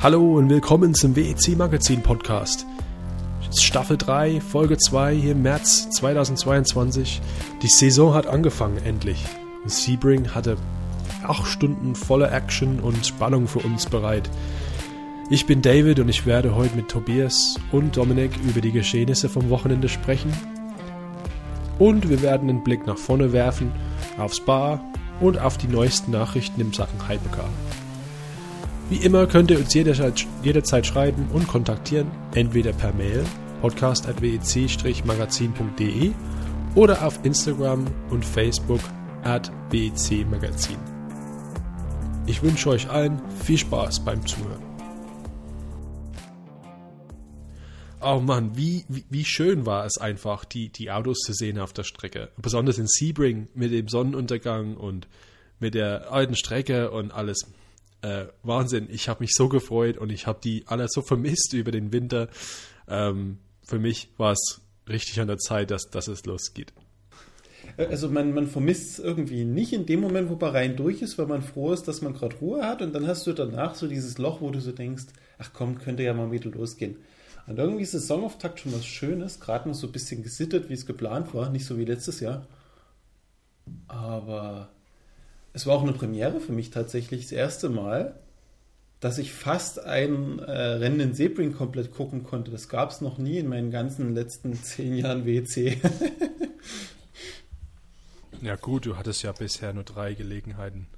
Hallo und willkommen zum WEC Magazin Podcast. Staffel 3, Folge 2 hier im März 2022. Die Saison hat angefangen, endlich. Sebring hatte 8 Stunden voller Action und Spannung für uns bereit. Ich bin David und ich werde heute mit Tobias und Dominik über die Geschehnisse vom Wochenende sprechen. Und wir werden einen Blick nach vorne werfen, aufs Bar und auf die neuesten Nachrichten im Sachen Hypercar. Wie immer könnt ihr uns jederzeit, jederzeit schreiben und kontaktieren, entweder per Mail podcast.wec-magazin.de oder auf Instagram und Facebook at WEC Magazin. Ich wünsche euch allen viel Spaß beim Zuhören. Oh Mann, wie, wie, wie, schön war es einfach, die, die Autos zu sehen auf der Strecke. Besonders in Sebring mit dem Sonnenuntergang und mit der alten Strecke und alles. Äh, Wahnsinn, ich habe mich so gefreut und ich habe die alle so vermisst über den Winter. Ähm, für mich war es richtig an der Zeit, dass, dass es losgeht. Also man, man vermisst es irgendwie nicht in dem Moment, wo man rein durch ist, weil man froh ist, dass man gerade Ruhe hat und dann hast du danach so dieses Loch, wo du so denkst, ach komm, könnte ja mal wieder losgehen. Und irgendwie ist Saisonauftakt schon was Schönes, gerade noch so ein bisschen gesittet, wie es geplant war, nicht so wie letztes Jahr. Aber es war auch eine Premiere für mich tatsächlich, das erste Mal, dass ich fast ein äh, Rennen in Sebring komplett gucken konnte. Das gab es noch nie in meinen ganzen letzten zehn Jahren WC. ja gut, du hattest ja bisher nur drei Gelegenheiten.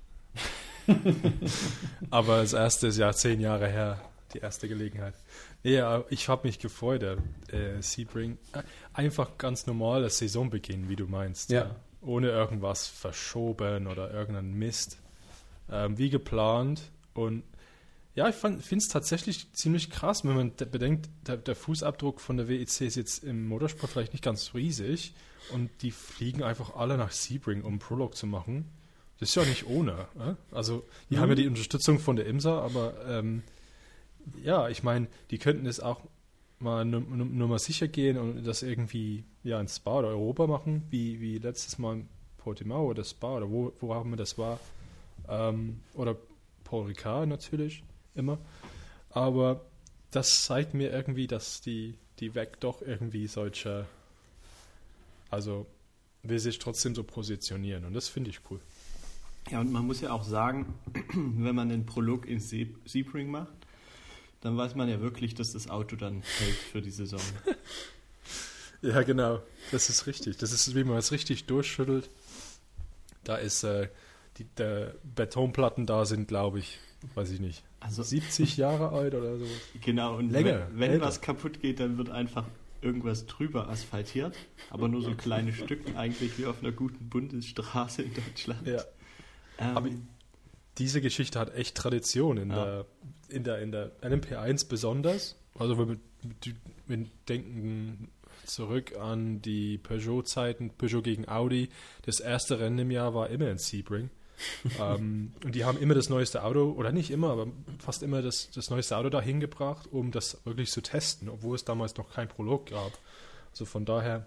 Aber das erste ist ja zehn Jahre her, die erste Gelegenheit. Ja, ich habe mich gefreut, der äh, Sebring. Äh, einfach ganz normal das Saisonbeginn, wie du meinst. Ja. Ohne irgendwas verschoben oder irgendeinen Mist. Ähm, wie geplant. Und ja, ich finde es tatsächlich ziemlich krass, wenn man bedenkt, der, der, Fußabdruck von der WEC ist jetzt im Motorsport vielleicht nicht ganz riesig und die fliegen einfach alle nach Sebring, um Prolog zu machen. Das ist ja nicht ohne. Äh? Also, die mhm. haben ja die Unterstützung von der IMSA, aber ähm, ja, ich meine, die könnten es auch mal nur, nur, mal sicher gehen und das irgendwie ja in Spa oder Europa machen, wie, wie letztes Mal in Portimao oder Spa oder wo, wo haben wir das war. Ähm, oder Paul Ricard natürlich immer. Aber das zeigt mir irgendwie, dass die, die WEC doch irgendwie solche, also will sich trotzdem so positionieren und das finde ich cool. Ja, und man muss ja auch sagen, wenn man den Prolog in Sebring macht, dann weiß man ja wirklich, dass das Auto dann hält für die Saison. ja, genau. Das ist richtig. Das ist, wie man es richtig durchschüttelt. Da ist, äh, die Betonplatten da sind, glaube ich, weiß ich nicht, also 70 Jahre alt oder so. Genau, und Länger, wenn, wenn was kaputt geht, dann wird einfach irgendwas drüber asphaltiert, aber nur so kleine Stücken, eigentlich wie auf einer guten Bundesstraße in Deutschland. Ja. Ähm, aber diese Geschichte hat echt Tradition in, ja. der, in, der, in der LMP1 besonders. Also wir, wir denken zurück an die Peugeot-Zeiten, Peugeot gegen Audi. Das erste Rennen im Jahr war immer in Sebring. ähm, und die haben immer das neueste Auto, oder nicht immer, aber fast immer das, das neueste Auto dahin gebracht, um das wirklich zu testen, obwohl es damals noch kein Prolog gab. Also von daher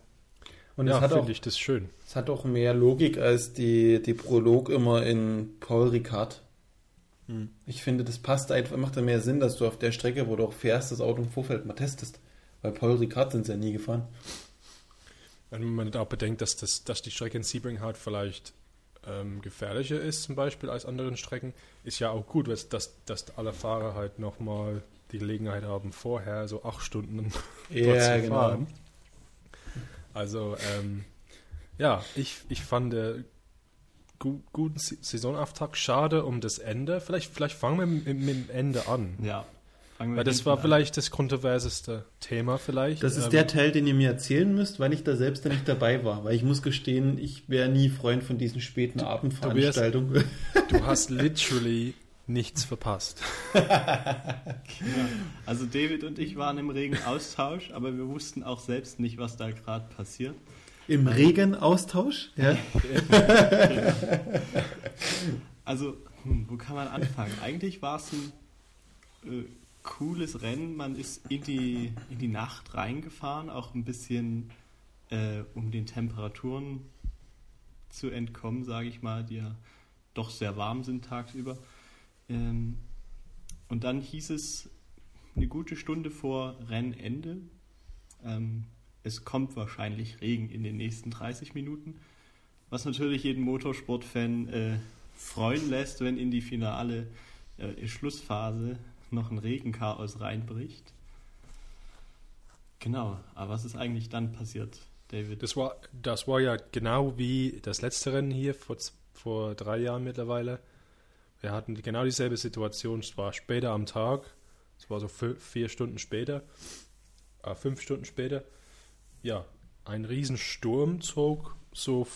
und ja, finde ich das schön. Es hat auch mehr Logik als die, die Prolog immer in Paul Ricard. Hm. Ich finde, das passt einfach, macht da mehr Sinn, dass du auf der Strecke, wo du auch fährst, das Auto im Vorfeld mal testest. Weil Paul Ricard sind sie ja nie gefahren. Wenn man auch bedenkt, dass, das, dass die Strecke in Sebring halt vielleicht ähm, gefährlicher ist, zum Beispiel als anderen Strecken, ist ja auch gut, dass, dass alle Fahrer halt nochmal die Gelegenheit haben, vorher so acht Stunden ja, dort zu genau. fahren. Also, ähm, ja, ich, ich fand äh, gu guten Saisonauftakt schade um das Ende. Vielleicht, vielleicht fangen wir mit, mit dem Ende an. Ja. Weil das war an. vielleicht das kontroverseste Thema vielleicht. Das ist ähm, der Teil, den ihr mir erzählen müsst, weil ich da selbst nicht dabei war. Weil ich muss gestehen, ich wäre nie Freund von diesen späten Abendveranstaltungen. Du, du hast literally nichts verpasst. genau. Also David und ich waren im regen Austausch, aber wir wussten auch selbst nicht, was da gerade passiert. Im regen Austausch? Ja. also, hm, wo kann man anfangen? Eigentlich war es ein äh, cooles Rennen. Man ist in die, in die Nacht reingefahren, auch ein bisschen äh, um den Temperaturen zu entkommen, sage ich mal, die ja doch sehr warm sind tagsüber. Ähm, und dann hieß es eine gute Stunde vor Rennende, ähm, es kommt wahrscheinlich Regen in den nächsten 30 Minuten, was natürlich jeden Motorsportfan äh, freuen lässt, wenn in die finale äh, Schlussphase noch ein Regenchaos reinbricht. Genau, aber was ist eigentlich dann passiert, David? Das war, das war ja genau wie das letzte Rennen hier vor, vor drei Jahren mittlerweile. Wir hatten genau dieselbe Situation. Es war später am Tag. Es war so vier Stunden später. Äh, fünf Stunden später. Ja, ein Riesensturm zog so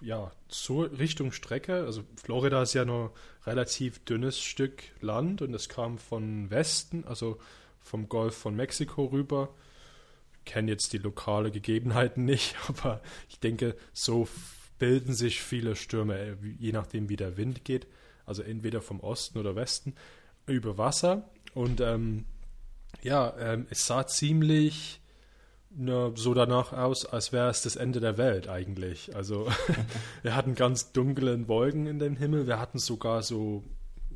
ja, zur Richtung Strecke. Also Florida ist ja nur relativ dünnes Stück Land und es kam von Westen, also vom Golf von Mexiko rüber kenne jetzt die lokale Gegebenheiten nicht, aber ich denke, so bilden sich viele Stürme, äh, je nachdem wie der Wind geht, also entweder vom Osten oder Westen, über Wasser. Und ähm, ja, ähm, es sah ziemlich ne, so danach aus, als wäre es das Ende der Welt eigentlich. Also wir hatten ganz dunkle Wolken in dem Himmel, wir hatten sogar so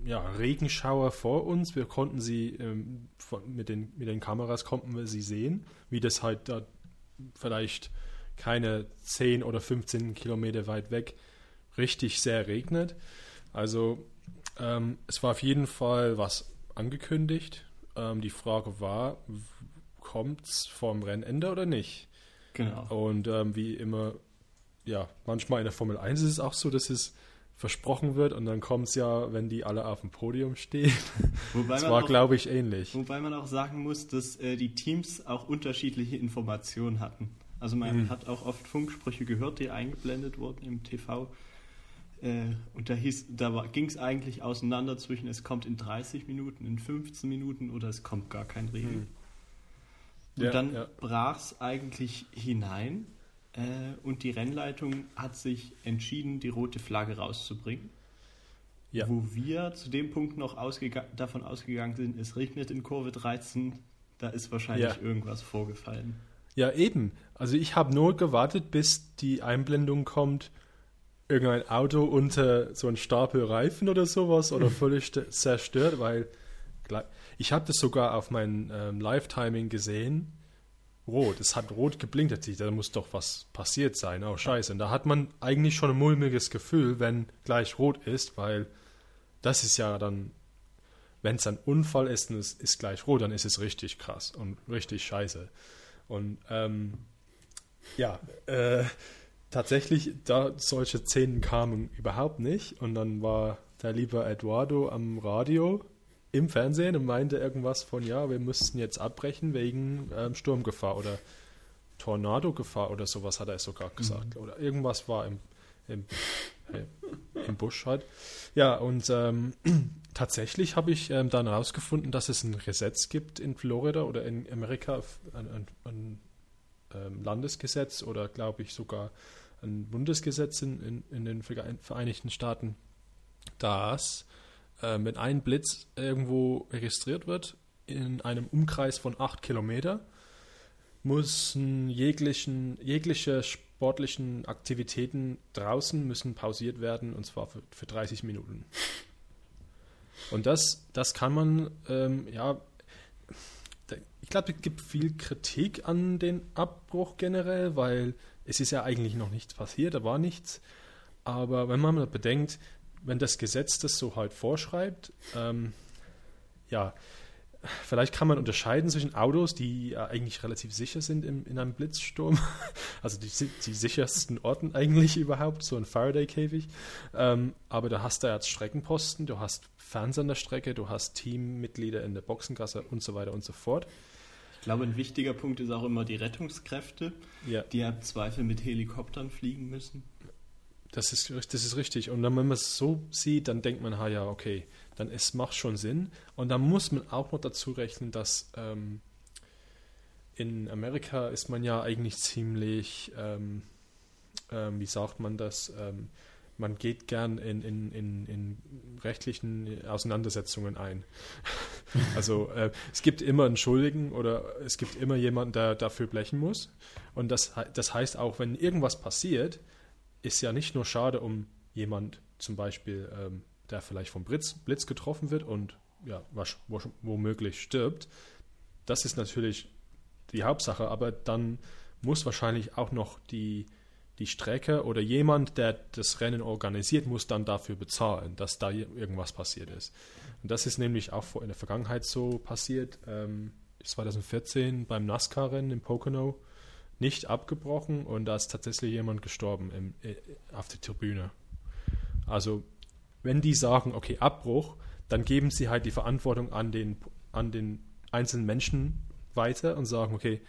ja, Regenschauer vor uns. Wir konnten sie ähm, von, mit, den, mit den Kameras konnten wir sie sehen, wie das halt da vielleicht keine 10 oder 15 Kilometer weit weg richtig sehr regnet. Also ähm, es war auf jeden Fall was angekündigt. Ähm, die Frage war, kommt es vorm Rennende oder nicht? Genau. Und ähm, wie immer, ja, manchmal in der Formel 1 ist es auch so, dass es versprochen wird und dann kommt es ja, wenn die alle auf dem Podium stehen. Wobei das war, glaube ich, ähnlich. Wobei man auch sagen muss, dass äh, die Teams auch unterschiedliche Informationen hatten. Also man mhm. hat auch oft Funksprüche gehört, die eingeblendet wurden im TV. Äh, und da, da ging es eigentlich auseinander zwischen, es kommt in 30 Minuten, in 15 Minuten oder es kommt gar kein Regen. Mhm. Und ja, dann ja. brach es eigentlich hinein äh, und die Rennleitung hat sich entschieden, die rote Flagge rauszubringen. Ja. Wo wir zu dem Punkt noch ausgega davon ausgegangen sind, es regnet in Kurve 13, da ist wahrscheinlich irgendwas vorgefallen. Ja, eben. Also ich habe nur gewartet, bis die Einblendung kommt, irgendein Auto unter so ein Stapel Reifen oder sowas oder völlig zerstört, weil ich habe das sogar auf mein ähm, Live-Timing gesehen rot. Es hat rot geblinkt. Da muss doch was passiert sein. Oh, scheiße. Und da hat man eigentlich schon ein mulmiges Gefühl, wenn gleich rot ist, weil das ist ja dann, wenn es ein Unfall ist und es ist gleich rot, dann ist es richtig krass und richtig scheiße. Und ähm, ja, äh, tatsächlich, da solche Szenen kamen überhaupt nicht. Und dann war der liebe Eduardo am Radio im Fernsehen und meinte irgendwas von, ja, wir müssten jetzt abbrechen wegen ähm, Sturmgefahr oder Tornadogefahr oder sowas hat er sogar gesagt. Mhm. Oder irgendwas war im, im, äh, im Busch halt. Ja, und ähm, tatsächlich habe ich ähm, dann herausgefunden, dass es ein Gesetz gibt in Florida oder in Amerika, ein, ein, ein ähm, Landesgesetz oder glaube ich sogar ein Bundesgesetz in, in, in den Vereinigten Staaten, dass äh, wenn ein Blitz irgendwo registriert wird, in einem Umkreis von 8 Kilometer, müssen jeglichen, jegliche sportlichen Aktivitäten draußen müssen pausiert werden und zwar für, für 30 Minuten. Und das, das kann man, ähm, ja, ich glaube, es gibt viel Kritik an den Abbruch generell, weil es ist ja eigentlich noch nichts passiert, da war nichts. Aber wenn man bedenkt, wenn das Gesetz das so halt vorschreibt, ähm, ja, vielleicht kann man unterscheiden zwischen Autos, die ja eigentlich relativ sicher sind im, in einem Blitzsturm, also die, die sichersten Orten eigentlich überhaupt, so ein Faraday-Käfig. Ähm, aber da hast du jetzt Streckenposten, du hast Fans an der Strecke, du hast Teammitglieder in der Boxengasse und so weiter und so fort. Ich glaube, ein wichtiger Punkt ist auch immer die Rettungskräfte, ja. die im Zweifel mit Helikoptern fliegen müssen. Das ist, das ist richtig. Und dann, wenn man es so sieht, dann denkt man, ha ja, okay, dann es macht schon Sinn. Und dann muss man auch noch dazu rechnen, dass ähm, in Amerika ist man ja eigentlich ziemlich, ähm, ähm, wie sagt man das, ähm, man geht gern in, in, in, in rechtlichen Auseinandersetzungen ein. also äh, es gibt immer einen Schuldigen oder es gibt immer jemanden, der dafür blechen muss. Und das, das heißt auch, wenn irgendwas passiert, ist ja nicht nur schade um jemand zum Beispiel, ähm, der vielleicht vom Blitz, Blitz getroffen wird und ja, womöglich stirbt. Das ist natürlich die Hauptsache, aber dann muss wahrscheinlich auch noch die, die Strecke oder jemand, der das Rennen organisiert, muss dann dafür bezahlen, dass da irgendwas passiert ist. Und das ist nämlich auch in der Vergangenheit so passiert. Ähm, 2014 beim NASCAR-Rennen in Pocono nicht abgebrochen und da ist tatsächlich jemand gestorben im, äh, auf der Tribüne. Also, wenn die sagen, okay, Abbruch, dann geben sie halt die Verantwortung an den, an den einzelnen Menschen weiter und sagen, okay,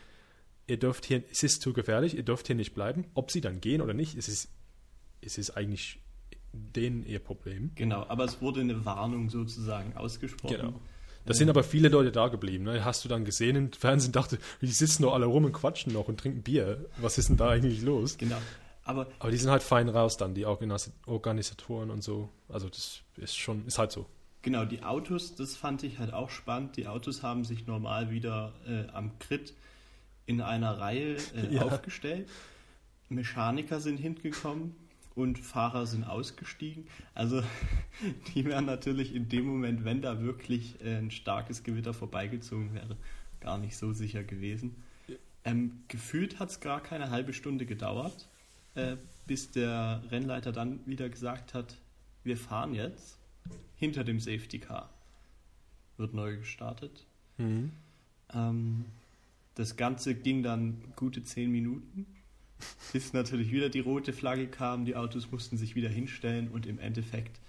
ihr dürft hier, es ist zu gefährlich, ihr dürft hier nicht bleiben. Ob sie dann gehen oder nicht, es ist, es ist eigentlich denen ihr Problem. Genau, aber es wurde eine Warnung sozusagen ausgesprochen. Genau. Da sind aber viele Leute da geblieben. Ne? Hast du dann gesehen im Fernsehen, dachte, die sitzen nur alle rum und quatschen noch und trinken Bier. Was ist denn da eigentlich los? Genau. Aber, aber die sind halt fein raus dann, die Organisatoren und so. Also das ist schon, ist halt so. Genau, die Autos, das fand ich halt auch spannend. Die Autos haben sich normal wieder äh, am Crit in einer Reihe äh, ja. aufgestellt. Mechaniker sind hingekommen, und Fahrer sind ausgestiegen. Also die wären natürlich in dem Moment, wenn da wirklich äh, ein starkes Gewitter vorbeigezogen wäre, gar nicht so sicher gewesen. Ähm, gefühlt hat es gar keine halbe Stunde gedauert, äh, bis der Rennleiter dann wieder gesagt hat, wir fahren jetzt hinter dem Safety Car. Wird neu gestartet. Mhm. Ähm, das Ganze ging dann gute zehn Minuten bis natürlich wieder die rote Flagge kam, die Autos mussten sich wieder hinstellen und im Endeffekt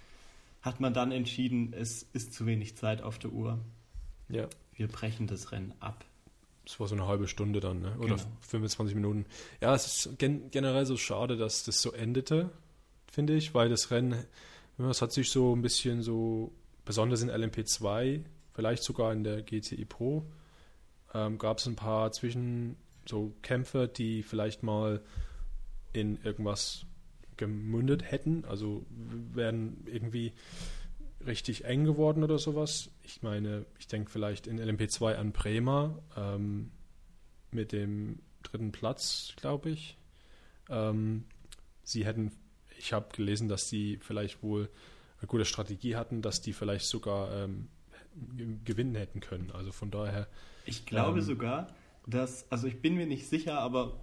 hat man dann entschieden, es ist zu wenig Zeit auf der Uhr. Ja. Wir brechen das Rennen ab. Das war so eine halbe Stunde dann, ne? oder genau. 25 Minuten. Ja, es ist gen generell so schade, dass das so endete, finde ich, weil das Rennen, es hat sich so ein bisschen so, besonders in LMP2, vielleicht sogar in der GTI Pro, ähm, gab es ein paar zwischen so Kämpfe, die vielleicht mal in irgendwas gemündet hätten. Also wären irgendwie richtig eng geworden oder sowas. Ich meine, ich denke vielleicht in LMP2 an Bremer ähm, mit dem dritten Platz, glaube ich. Ähm, sie hätten, ich habe gelesen, dass sie vielleicht wohl eine gute Strategie hatten, dass die vielleicht sogar ähm, gewinnen hätten können. Also von daher. Ich glaube ähm, sogar, dass, also ich bin mir nicht sicher, aber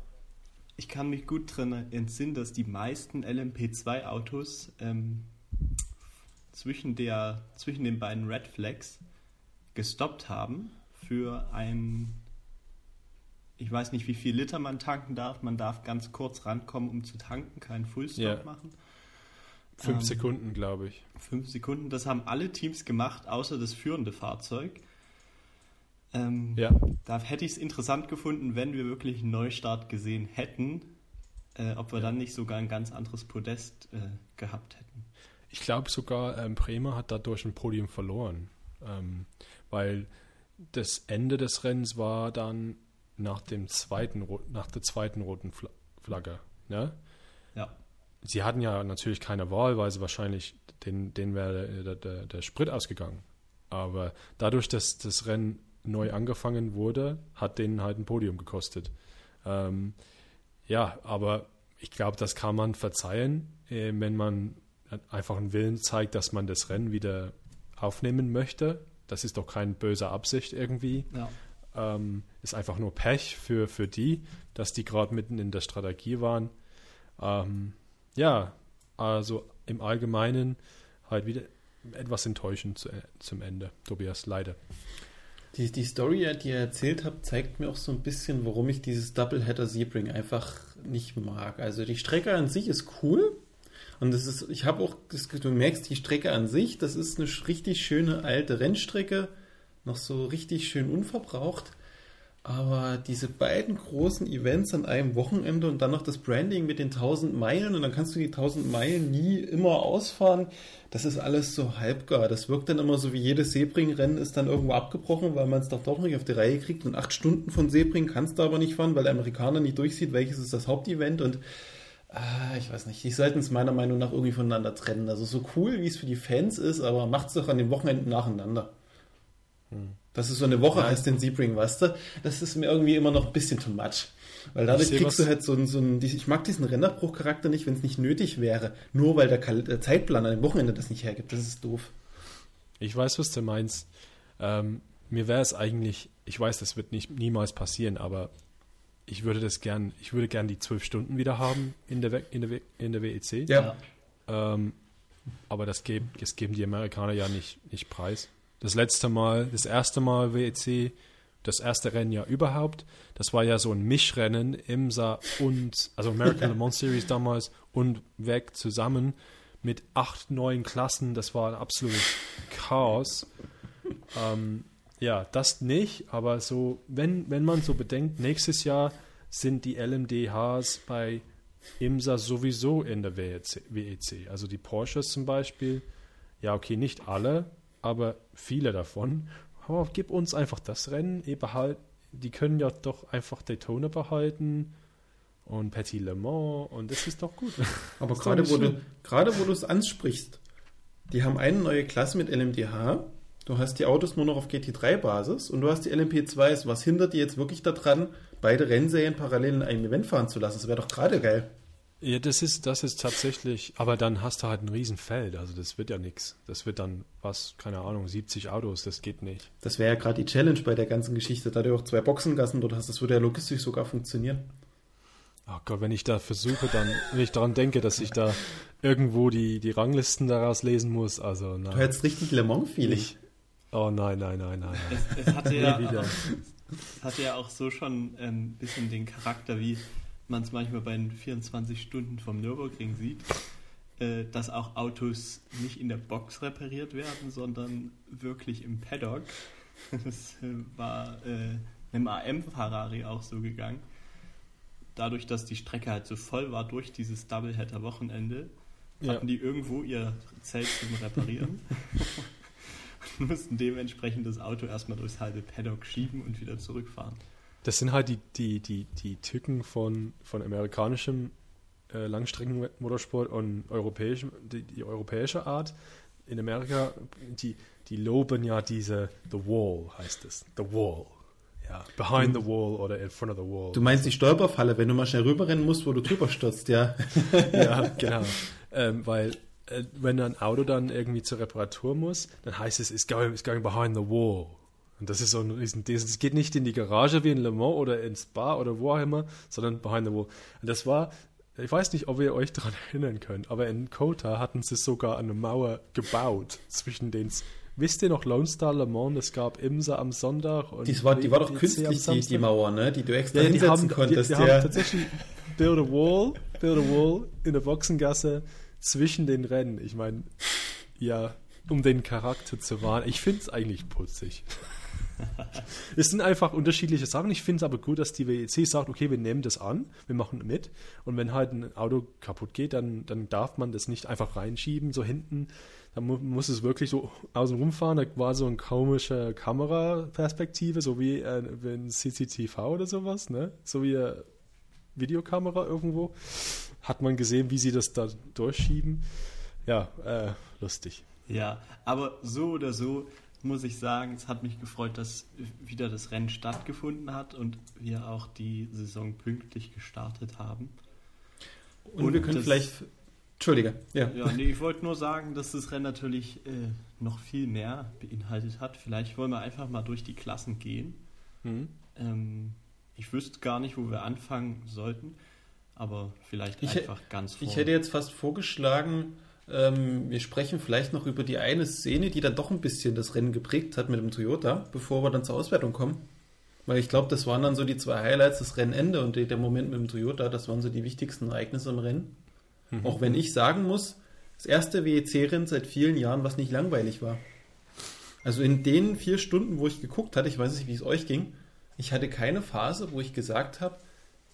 ich kann mich gut daran entsinnen, dass die meisten LMP2-Autos ähm, zwischen, der, zwischen den beiden Red Flags gestoppt haben für ein, ich weiß nicht, wie viel Liter man tanken darf. Man darf ganz kurz rankommen, um zu tanken, keinen Fullstop yeah. machen. Fünf ähm, Sekunden, glaube ich. Fünf Sekunden, das haben alle Teams gemacht, außer das führende Fahrzeug. Ähm, ja. Da hätte ich es interessant gefunden, wenn wir wirklich einen Neustart gesehen hätten, äh, ob wir ja. dann nicht sogar ein ganz anderes Podest äh, gehabt hätten. Ich glaube sogar, ähm, Bremer hat dadurch ein Podium verloren, ähm, weil das Ende des Rennens war dann nach dem zweiten, nach der zweiten roten Flagge. Ne? Ja. Sie hatten ja natürlich keine Wahl, weil sie wahrscheinlich den, denen wäre der, der, der Sprit ausgegangen. Aber dadurch, dass das Rennen neu angefangen wurde, hat denen halt ein Podium gekostet. Ähm, ja, aber ich glaube, das kann man verzeihen, äh, wenn man einfach einen Willen zeigt, dass man das Rennen wieder aufnehmen möchte. Das ist doch keine böse Absicht irgendwie. Ja. Ähm, ist einfach nur Pech für, für die, dass die gerade mitten in der Strategie waren. Ähm, ja, also im Allgemeinen halt wieder etwas enttäuschend zu, zum Ende, Tobias, leider. Die, die Story, die ihr erzählt habt, zeigt mir auch so ein bisschen, warum ich dieses Doubleheader Sebring einfach nicht mag. Also die Strecke an sich ist cool. Und das ist, ich habe auch, das, du merkst die Strecke an sich, das ist eine richtig schöne alte Rennstrecke, noch so richtig schön unverbraucht. Aber diese beiden großen Events an einem Wochenende und dann noch das Branding mit den 1000 Meilen und dann kannst du die 1000 Meilen nie immer ausfahren, das ist alles so halbgar. Das wirkt dann immer so wie jedes Sebring-Rennen ist dann irgendwo abgebrochen, weil man es doch doch nicht auf die Reihe kriegt. Und acht Stunden von Sebring kannst du aber nicht fahren, weil der Amerikaner nicht durchsieht, welches ist das Hauptevent und ah, ich weiß nicht, die sollten es meiner Meinung nach irgendwie voneinander trennen. Also so cool, wie es für die Fans ist, aber macht es doch an den Wochenenden nacheinander. Hm. Dass es so eine Woche ja. heißt den Sebring, weißt du? Das ist mir irgendwie immer noch ein bisschen too much. Weil dadurch kriegst du halt so einen, so einen, ich mag diesen Rennerbruchcharakter nicht, wenn es nicht nötig wäre. Nur weil der, der Zeitplan an dem Wochenende das nicht hergibt. Das ist doof. Ich weiß, was du meinst. Ähm, mir wäre es eigentlich, ich weiß, das wird nicht niemals passieren, aber ich würde das gern, ich würde gern die zwölf Stunden wieder haben in der, in der, in der WEC. Ja. Ähm, aber das, geb, das geben die Amerikaner ja nicht, nicht preis. Das letzte Mal, das erste Mal WEC, das erste Rennen ja überhaupt, das war ja so ein Mischrennen, IMSA und, also American Le Mans Series damals und weg zusammen mit acht neuen Klassen. Das war ein absolutes Chaos. Ähm, ja, das nicht, aber so, wenn, wenn man so bedenkt, nächstes Jahr sind die LMDHs bei IMSA sowieso in der WEC, WEC. Also die Porsches zum Beispiel, ja, okay, nicht alle, aber viele davon. Aber gib uns einfach das Rennen, eh behalt, die können ja doch einfach Daytona behalten und Petit Le Mans und das ist doch gut. Aber gerade wo, du, gerade wo du es ansprichst, die haben eine neue Klasse mit LMDH. Du hast die Autos nur noch auf GT3-Basis und du hast die LMP2s. Was hindert dir jetzt wirklich daran, beide Rennserien parallel in einem Event fahren zu lassen? Das wäre doch gerade geil. Ja, das ist, das ist tatsächlich, aber dann hast du halt ein Riesenfeld, also das wird ja nichts. Das wird dann, was, keine Ahnung, 70 Autos, das geht nicht. Das wäre ja gerade die Challenge bei der ganzen Geschichte, da du auch zwei Boxengassen dort hast. Das würde ja logistisch sogar funktionieren. Oh Gott, wenn ich da versuche, dann, wenn ich daran denke, dass ich da irgendwo die, die Ranglisten daraus lesen muss, also Du nein. hättest richtig Le Mans-Feeling. Ich- Oh nein, nein, nein, nein. nein. Es, es, hatte ja auch, es hatte ja auch so schon ein bisschen den Charakter, wie man es manchmal bei den 24 Stunden vom Nürburgring sieht, äh, dass auch Autos nicht in der Box repariert werden, sondern wirklich im Paddock. Das äh, war äh, einem AM-Ferrari auch so gegangen. Dadurch, dass die Strecke halt so voll war durch dieses Doubleheader-Wochenende, Ja. hatten die irgendwo ihr Zelt zum Reparieren und mussten dementsprechend das Auto erstmal durchs halbe Paddock schieben und wieder zurückfahren. Das sind halt die, die, die, die Tücken von, von amerikanischem äh, Langstreckenmotorsport und europäischem, die, die europäische Art. In Amerika, die, die loben ja diese The Wall, heißt es. The Wall. Ja, behind the wall oder in front of the wall. Du meinst die Stolperfalle, wenn du mal schnell rüberrennen musst, wo du drüber stürzt, ja. ja, genau. Ähm, weil äh, wenn ein Auto dann irgendwie zur Reparatur muss, dann heißt es, it's going, it's going behind the wall. Und das ist so ein riesen Es geht nicht in die Garage wie in Le Mans oder ins Bar oder wo auch immer, sondern behind the wall. Und das war, ich weiß nicht, ob ihr euch daran erinnern könnt, aber in Kota hatten sie sogar eine Mauer gebaut zwischen den. Wisst ihr noch Lone Star Le Mans? Es gab Imsa am Sonntag und Die war, die war doch künstlich, die, die. Mauer, ne? die du extra Ja, die hinsetzen haben, die, konntest. die ja. haben tatsächlich build a wall, build a wall in der Boxengasse zwischen den Rennen. Ich meine, ja, um den Charakter zu wahren. Ich finde es eigentlich putzig. es sind einfach unterschiedliche Sachen. Ich finde es aber gut, dass die WEC sagt, okay, wir nehmen das an, wir machen mit. Und wenn halt ein Auto kaputt geht, dann, dann darf man das nicht einfach reinschieben, so hinten. Dann mu muss es wirklich so außen rumfahren. Da war so eine komische Kameraperspektive, so wie äh, wenn CCTV oder sowas, ne? So wie äh, Videokamera irgendwo. Hat man gesehen, wie sie das da durchschieben. Ja, äh, lustig. Ja, aber so oder so muss ich sagen, es hat mich gefreut, dass wieder das Rennen stattgefunden hat und wir auch die Saison pünktlich gestartet haben. Und, wir können das- vielleicht. Entschuldige, ja. Ja, nee, ich wollte nur sagen, dass das Rennen natürlich äh, noch viel mehr beinhaltet hat. Vielleicht wollen wir einfach mal durch die Klassen gehen. Mhm. Ähm, ich wüsste gar nicht, wo wir anfangen sollten, aber vielleicht Ich einfach ganz vorne. Ich hätte jetzt fast vorgeschlagen, ähm, wir sprechen vielleicht noch über die eine Szene, die dann doch ein bisschen das Rennen geprägt hat mit dem Toyota, bevor wir dann zur Auswertung kommen. Weil ich glaube, das waren dann so die zwei Highlights, das Rennende und der Moment mit dem Toyota, das waren so die wichtigsten Ereignisse im Rennen. Auch wenn ich sagen muss, das erste WEC-Rennen seit vielen Jahren, was nicht langweilig war. Also in den vier Stunden, wo ich geguckt hatte, ich weiß nicht, wie es euch ging, ich hatte keine Phase, wo ich gesagt habe,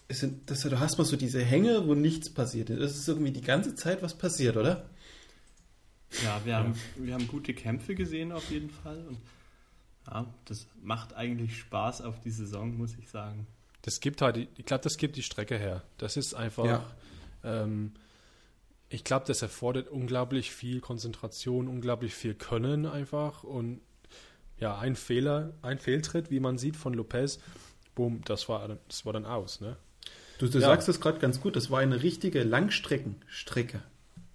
es sind, das, du hast mal so diese Hänge, wo nichts passiert. Es ist irgendwie die ganze Zeit was passiert, oder? Ja, wir haben, wir haben gute Kämpfe gesehen auf jeden Fall. Und ja, das macht eigentlich Spaß auf die Saison, muss ich sagen. Das gibt halt, die- ich glaube, das gibt die Strecke her. Das ist einfach, Ja. ähm, ich glaube, das erfordert unglaublich viel Konzentration, unglaublich viel Können einfach und ja, ein Fehler, ein Fehltritt, wie man sieht von Lopez, boom, das war, dann- das war dann aus, ne? Du, du Ja. sagst es gerade ganz gut, das war eine richtige Langstreckenstrecke.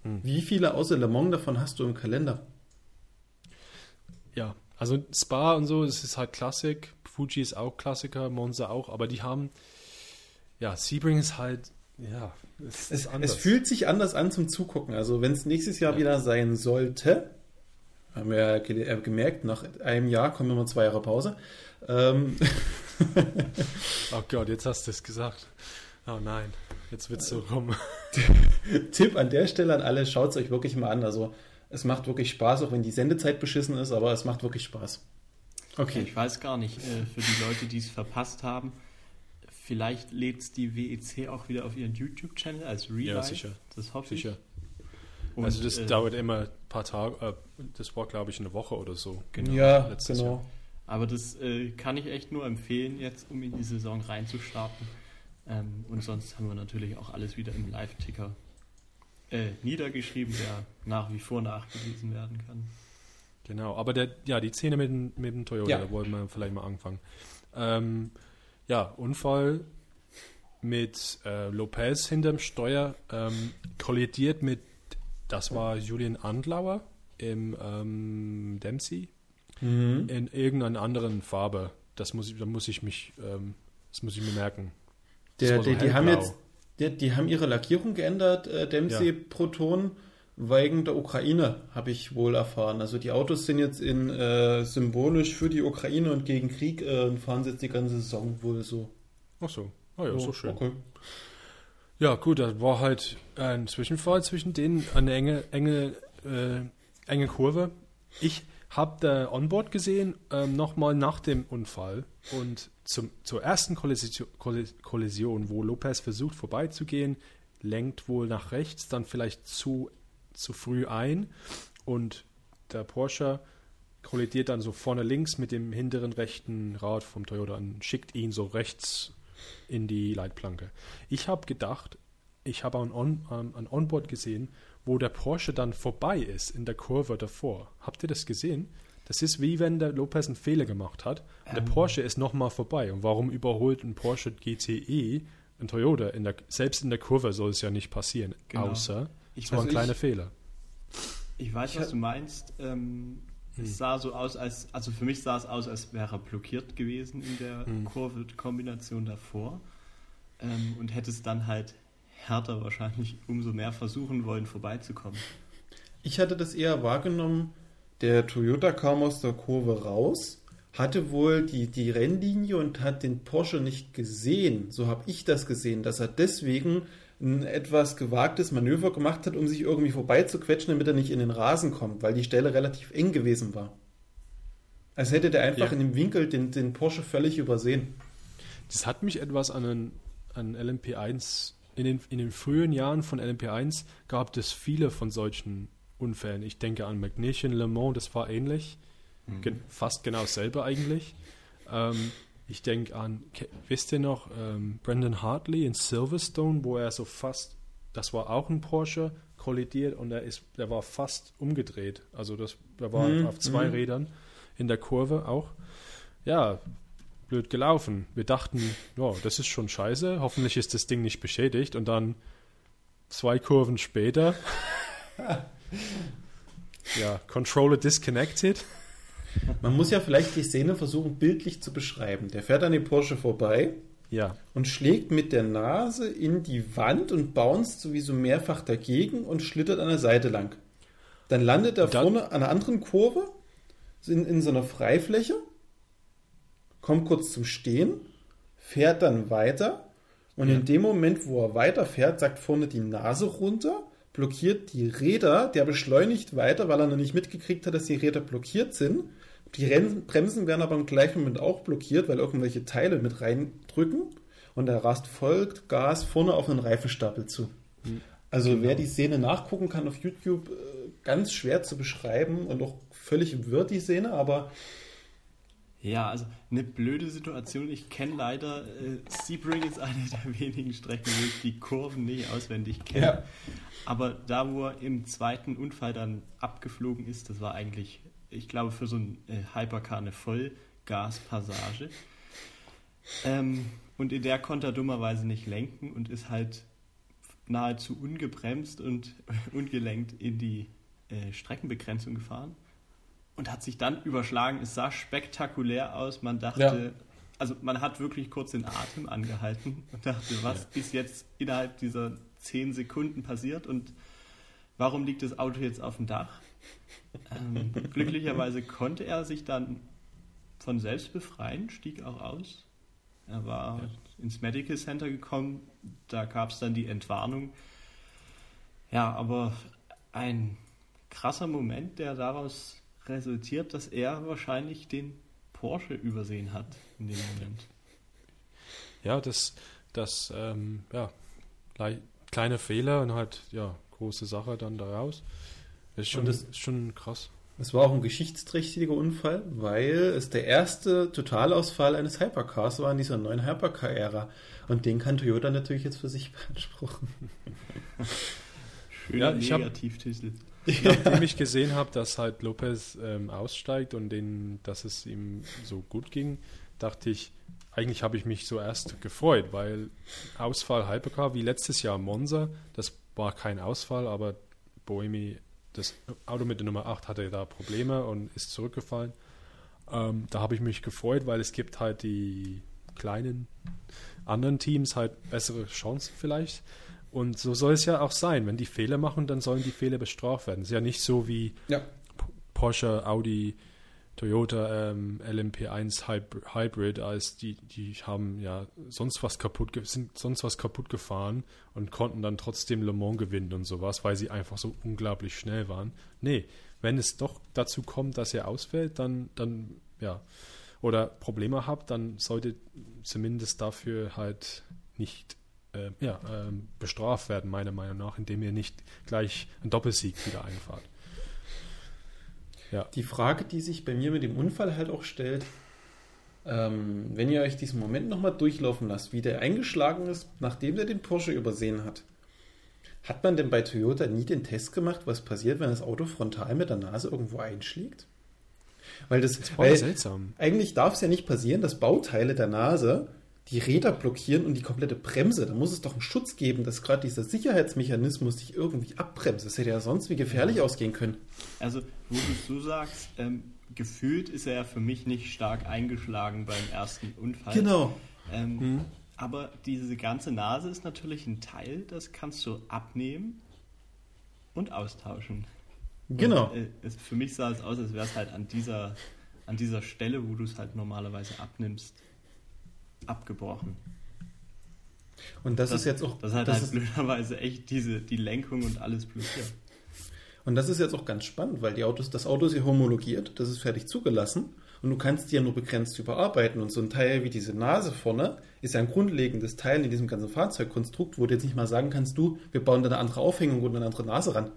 Hm. Wie viele außer Le Mans davon hast du im Kalender? ja, also Spa und so, das ist halt Klassik. Fuji ist auch Klassiker, Monza auch, aber die haben, ja, Sebring ist halt, ja, es, es, es, fühlt sich anders an zum Zugucken. Also wenn es nächstes Jahr ja. wieder sein sollte, haben wir ja äh, gemerkt, nach einem Jahr kommen immer zwei Jahre Pause. Ähm. oh Gott, jetzt hast du es gesagt. Oh nein, jetzt wird es so rum. Tipp an der Stelle an alle, schaut es euch wirklich mal an. Also es macht wirklich Spaß, auch wenn die Sendezeit beschissen ist, aber es macht wirklich Spaß. Okay. Ich weiß gar nicht, äh, für die Leute, die es verpasst haben, vielleicht lädt es die WEC auch wieder auf ihren YouTube-Channel als Real. Ja, sicher. Das hoffe sicher. ich. Und, also das äh, dauert immer ein paar Tage, äh, das war glaube ich eine Woche oder so. Genau, ja, genau. Jahr. Aber das äh, kann ich echt nur empfehlen, jetzt um in die Saison reinzustarten. Ähm, und sonst haben wir natürlich auch alles wieder im Live-Ticker äh, niedergeschrieben, der nach wie vor nachgelesen werden kann. Genau, aber der, ja, die Szene mit, dem, mit dem Toyota, ja. da wollen wir vielleicht mal anfangen. Ähm, ja, Unfall mit äh, Lopez hinterm Steuer, ähm, kollidiert mit, das war Julian Andlauer im ähm, Dempsey, mhm. in irgendeiner anderen Farbe. Das muss ich, da muss ich mich, ähm, das muss ich mir merken. Der, so die, die haben jetzt, die, die, haben ihre Lackierung geändert, äh, Dempsey ja. Proton, wegen der Ukraine, habe ich wohl erfahren. Also die Autos sind jetzt in äh, symbolisch für die Ukraine und gegen Krieg äh, und fahren jetzt die ganze Saison wohl so. Ach so. Ah ja, so, so schön. Okay. Ja, gut, das war halt ein Zwischenfall zwischen denen, eine enge, enge, äh, enge Kurve. Ich habe da Onboard gesehen, ähm, nochmal nach dem Unfall und zum, zur ersten Kollision, wo Lopez versucht vorbeizugehen, lenkt wohl nach rechts, dann vielleicht zu, zu früh ein und der Porsche kollidiert dann so vorne links mit dem hinteren rechten Rad vom Toyota und schickt ihn so rechts in die Leitplanke. Ich habe gedacht, ich habe ein, On, ähm, ein Onboard gesehen, wo der Porsche dann vorbei ist in der Kurve davor. Habt ihr das gesehen? Das ist wie wenn der Lopez einen Fehler gemacht hat und ähm. der Porsche ist nochmal vorbei. Und warum überholt ein Porsche GTE ein Toyota? In der, selbst in der Kurve soll es ja nicht passieren, genau. außer es war ein kleiner Fehler. Ich weiß, was du meinst. Ähm, hm. Es sah so aus, als, also für mich sah es aus, als wäre er blockiert gewesen in der hm. Kurve-Kombination davor ähm, und hätte es dann halt härter wahrscheinlich umso mehr versuchen wollen, vorbeizukommen. Ich hatte das eher wahrgenommen, der Toyota kam aus der Kurve raus, hatte wohl die, die Rennlinie und hat den Porsche nicht gesehen. So habe ich das gesehen, dass er deswegen ein etwas gewagtes Manöver gemacht hat, um sich irgendwie vorbeizuquetschen, damit er nicht in den Rasen kommt, weil die Stelle relativ eng gewesen war. Als hätte der einfach ja. in dem Winkel den, den Porsche völlig übersehen. Das hat mich etwas an, einen, an LMP1, in den, in den frühen Jahren von LMP1 gab es viele von solchen Unfällen. Ich denke an Magnesium Le Mans, das war ähnlich. Mhm. Gen fast genau dasselbe eigentlich. Ähm, ich denke an, wisst ihr noch, ähm, Brandon Hartley in Silverstone, wo er so fast, das war auch ein Porsche, kollidiert und er ist, der war fast umgedreht. Also das, der war mhm. auf zwei mhm. Rädern in der Kurve auch. Ja, blöd gelaufen. Wir dachten, ja, das ist schon scheiße, hoffentlich ist das Ding nicht beschädigt und dann zwei Kurven später, ja, Controller disconnected. Man muss ja vielleicht die Szene versuchen, bildlich zu beschreiben. Der fährt an dem Porsche vorbei ja. und schlägt mit der Nase in die Wand und bounced sowieso mehrfach dagegen und schlittert an der Seite lang. Dann landet er Dann, vorne an einer anderen Kurve in, in so einer Freifläche, kommt kurz zum Stehen, fährt dann weiter und ja. in dem Moment, wo er weiterfährt, sagt vorne die Nase runter, blockiert die Räder, der beschleunigt weiter, weil er noch nicht mitgekriegt hat, dass die Räder blockiert sind die Bremsen werden aber im gleichen Moment auch blockiert, weil irgendwelche Teile mit reindrücken und der rast folgt Gas vorne auf einen Reifenstapel zu. Hm. Also genau. wer die Szene nachgucken kann auf YouTube, äh, ganz schwer zu beschreiben und auch völlig wirr die Szene, aber ja, also eine blöde Situation. Ich kenne leider, äh, Sebring ist eine der wenigen Strecken, wo ich die Kurven nicht auswendig kenne. Ja. Aber da, wo er im zweiten Unfall dann abgeflogen ist, das war eigentlich ich glaube, für so ein äh, Hypercar eine Vollgaspassage. Ähm, und in der konnte er dummerweise nicht lenken und ist halt nahezu ungebremst und ungelenkt in die äh, Streckenbegrenzung gefahren. Und hat sich dann überschlagen. Es sah spektakulär aus. Man dachte, Ja. also man hat wirklich kurz den Atem angehalten und dachte, was ist jetzt innerhalb dieser zehn Sekunden passiert und warum liegt das Auto jetzt auf dem Dach? Ähm, glücklicherweise konnte er sich dann von selbst befreien, stieg auch aus. Er war ins Medical Center gekommen, da gab es dann die Entwarnung. Ja, aber ein krasser Moment, der daraus resultiert, dass er wahrscheinlich den Porsche übersehen hat in dem Moment. Ja, das, das, ähm, ja, lei- kleine Fehler und halt, ja, große Sache dann daraus. Das ist schon, das- ist schon krass. Es war auch ein geschichtsträchtiger Unfall, weil es der erste Totalausfall eines Hypercars war in dieser neuen Hypercar-Ära. Und den kann Toyota natürlich jetzt für sich beanspruchen. Schöner Ja, Negativtitel. Nachdem ich gesehen habe, dass halt Lopez ähm, aussteigt und den, dass es ihm so gut ging, dachte ich, eigentlich habe ich mich so erst gefreut, weil Ausfall Hypercar wie letztes Jahr Monza, das war kein Ausfall, aber Boemi, das Auto mit der Nummer 8 hatte da Probleme und ist zurückgefallen. Ähm, da habe ich mich gefreut, weil es gibt halt die kleinen anderen Teams halt bessere Chancen vielleicht. Und so soll es ja auch sein. Wenn die Fehler machen, dann sollen die Fehler bestraft werden. Es ist ja nicht so wie Ja. Porsche, Audi, Toyota, ähm, LMP1 Hyb- Hybrid, als die, die haben ja sonst was kaputt, sind sonst was kaputt gefahren und konnten dann trotzdem Le Mans gewinnen und sowas, weil sie einfach so unglaublich schnell waren. Nee, wenn es doch dazu kommt, dass ihr ausfällt, dann, dann, ja, oder Probleme habt, dann sollte zumindest dafür halt nicht äh, ja, ähm, bestraft werden, meiner Meinung nach, indem ihr nicht gleich einen Doppelsieg wieder einfahrt. Ja. Die Frage, die sich bei mir mit dem Unfall halt auch stellt, ähm, wenn ihr euch diesen Moment nochmal durchlaufen lasst, wie der eingeschlagen ist, nachdem er den Porsche übersehen hat, hat man denn bei Toyota nie den Test gemacht, was passiert, wenn das Auto frontal mit der Nase irgendwo einschlägt? Weil das, Das war weil seltsam. eigentlich darf es ja nicht passieren, dass Bauteile der Nase die Räder blockieren und die komplette Bremse. Da muss es doch einen Schutz geben, dass gerade dieser Sicherheitsmechanismus sich irgendwie abbremst. Das hätte ja sonst wie gefährlich ausgehen können. Also, wo du es so sagst, ähm, gefühlt ist er ja für mich nicht stark eingeschlagen beim ersten Unfall. Genau. Ähm, Aber diese ganze Nase ist natürlich ein Teil, das kannst du abnehmen und austauschen. Genau. Und, äh, es, für mich sah es aus, als wäre es halt an dieser, an dieser Stelle, wo du es halt normalerweise abnimmst, abgebrochen. Und das, ist jetzt auch, Das hat das halt ist, blöderweise echt diese, die Lenkung und alles blockiert. und das ist jetzt auch ganz spannend, weil die Autos, das Auto ist ja homologiert, das ist fertig zugelassen und du kannst die ja nur begrenzt überarbeiten. Und so ein Teil wie diese Nase vorne ist ja ein grundlegendes Teil in diesem ganzen Fahrzeugkonstrukt, wo du jetzt nicht mal sagen kannst, du, wir bauen da eine andere Aufhängung und eine andere Nase ran.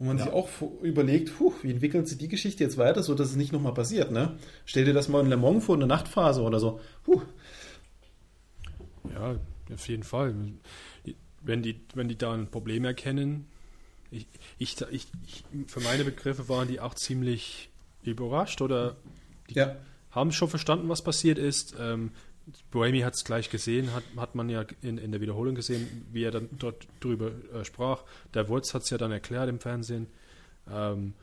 Und man Ja. sich auch überlegt, puh, wie entwickeln sie die Geschichte jetzt weiter, so dass es nicht nochmal passiert, ne? Stell dir das mal in Le Mans vor, eine Nachtphase oder so. Puh. Ja, auf jeden Fall. Wenn die, wenn die da ein Problem erkennen, ich, ich, ich, ich, für meine Begriffe waren die auch ziemlich überrascht oder die Ja. haben schon verstanden, was passiert ist. Ähm, Boemi hat es gleich gesehen, hat, hat man ja in, in der Wiederholung gesehen, wie er dann dort drüber äh, sprach. Der Wurz hat es ja dann erklärt im Fernsehen. Ähm,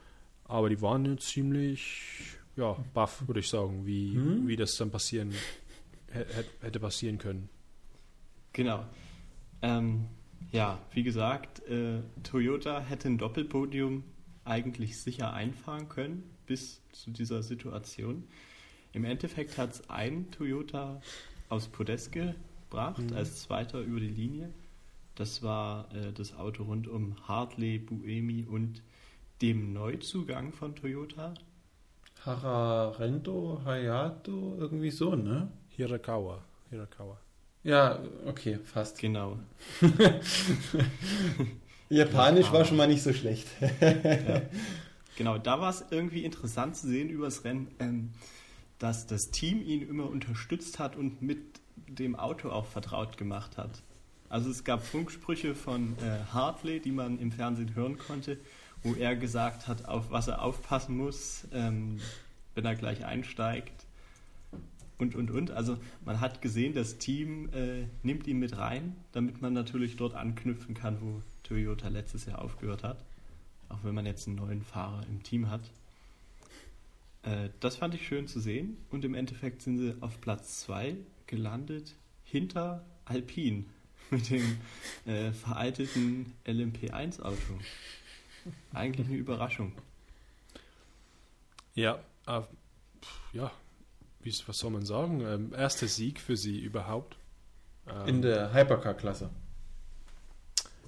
aber die waren ja ziemlich, ja, baff, würde ich sagen, wie, Mhm. wie das dann passieren hä- hä- hätte passieren können. Genau. Ähm, ja, wie gesagt, äh, Toyota hätte ein Doppelpodium eigentlich sicher einfahren können bis zu dieser Situation. Im Endeffekt hat es ein Toyota aus Podest gebracht, als Zweiter über die Linie. Das war äh, das Auto rund um Hartley, Buemi und dem Neuzugang von Toyota. Hararento, Hayato, irgendwie so, ne? Hirakawa. Hirakawa. Ja, okay, fast. Genau. Japanisch Ja. war schon mal nicht so schlecht. Ja. Genau, da war es irgendwie interessant zu sehen übers Rennen, ähm, dass das Team ihn immer unterstützt hat und mit dem Auto auch vertraut gemacht hat. Also es gab Funksprüche von äh, Hartley, die man im Fernsehen hören konnte, wo er gesagt hat, auf was er aufpassen muss, ähm, wenn er gleich einsteigt und, und, und. Also man hat gesehen, das Team äh, nimmt ihn mit rein, damit man natürlich dort anknüpfen kann, wo Toyota letztes Jahr aufgehört hat. auch wenn man jetzt einen neuen Fahrer im Team hat. Äh, das fand ich schön zu sehen und im Endeffekt sind sie auf Platz 2 gelandet hinter Alpine mit dem äh, veralteten LMP1-Auto. Eigentlich eine Überraschung. Ja, äh, ja, wie, was soll man sagen? Ähm, erster Sieg für sie überhaupt. Ähm, In der Hypercar-Klasse.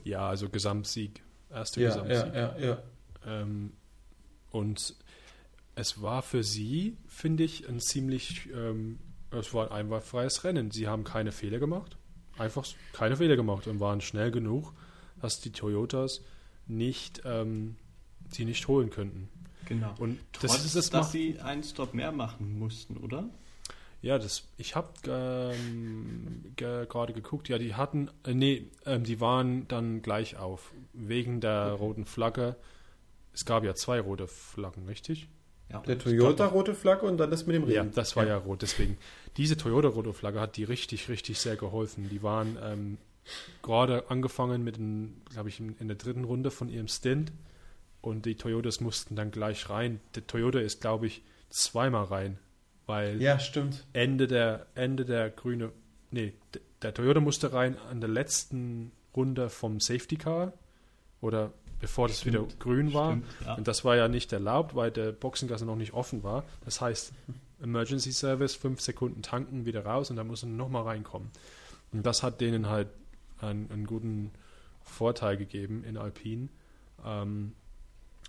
Ja, also Gesamtsieg. Erster ja, Gesamtsieg. Ja, ja, ja. Ähm, und es war für sie, finde ich, ein ziemlich, ähm, es war ein einwandfreies Rennen. Sie haben keine Fehler gemacht. Einfach keine Fehler gemacht und waren schnell genug, dass die Toyotas nicht, ähm, sie nicht holen könnten. Genau. Und Trotz, das ist es dass sie einen Stop mehr machen mussten, oder? Ja, das, ich habe ähm, ge, gerade geguckt, ja, die hatten, äh, nee, ähm, die waren dann gleich auf, wegen der roten Flagge. Es gab ja zwei rote Flaggen, richtig? Ja. Der Toyota rote Flagge und dann das mit dem Regen. Ja, das war ja. ja rot, deswegen. Diese Toyota rote Flagge hat die richtig, richtig sehr geholfen. Die waren ähm, gerade angefangen mit, glaube ich, in der dritten Runde von ihrem Stint und die Toyotas mussten dann gleich rein. Der Toyota ist, glaube ich, zweimal rein weil ja, stimmt. Ende der, Ende der grüne, nee, der Toyota musste rein an der letzten Runde vom Safety Car oder bevor das stimmt, wieder grün war. Stimmt, ja. Und das war ja nicht erlaubt, weil der Boxengasse noch nicht offen war. Das heißt, Emergency Service, fünf Sekunden tanken, wieder raus und dann muss er nochmal reinkommen. Und das hat denen halt einen, einen guten Vorteil gegeben in Alpine. Ähm,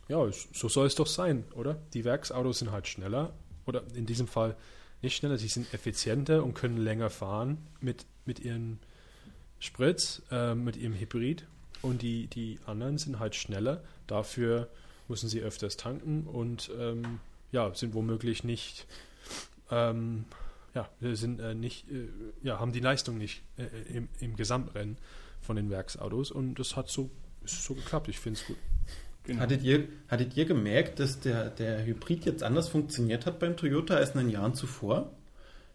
ja, so soll es doch sein, oder? Die Werksautos sind halt schneller oder in diesem Fall nicht schneller, sie sind effizienter und können länger fahren mit, mit ihren Sprit, äh, mit ihrem Hybrid. Und die, die anderen sind halt schneller. Dafür müssen sie öfters tanken und ähm, ja, sind womöglich nicht, ähm, ja, sind äh, nicht, äh, ja, haben die Leistung nicht äh, im, im Gesamtrennen von den Werksautos und das hat so, ist so geklappt. Ich finde es gut. Genau. Hattet, ihr, hattet ihr gemerkt, dass der, der Hybrid jetzt anders funktioniert hat beim Toyota als in den Jahren zuvor?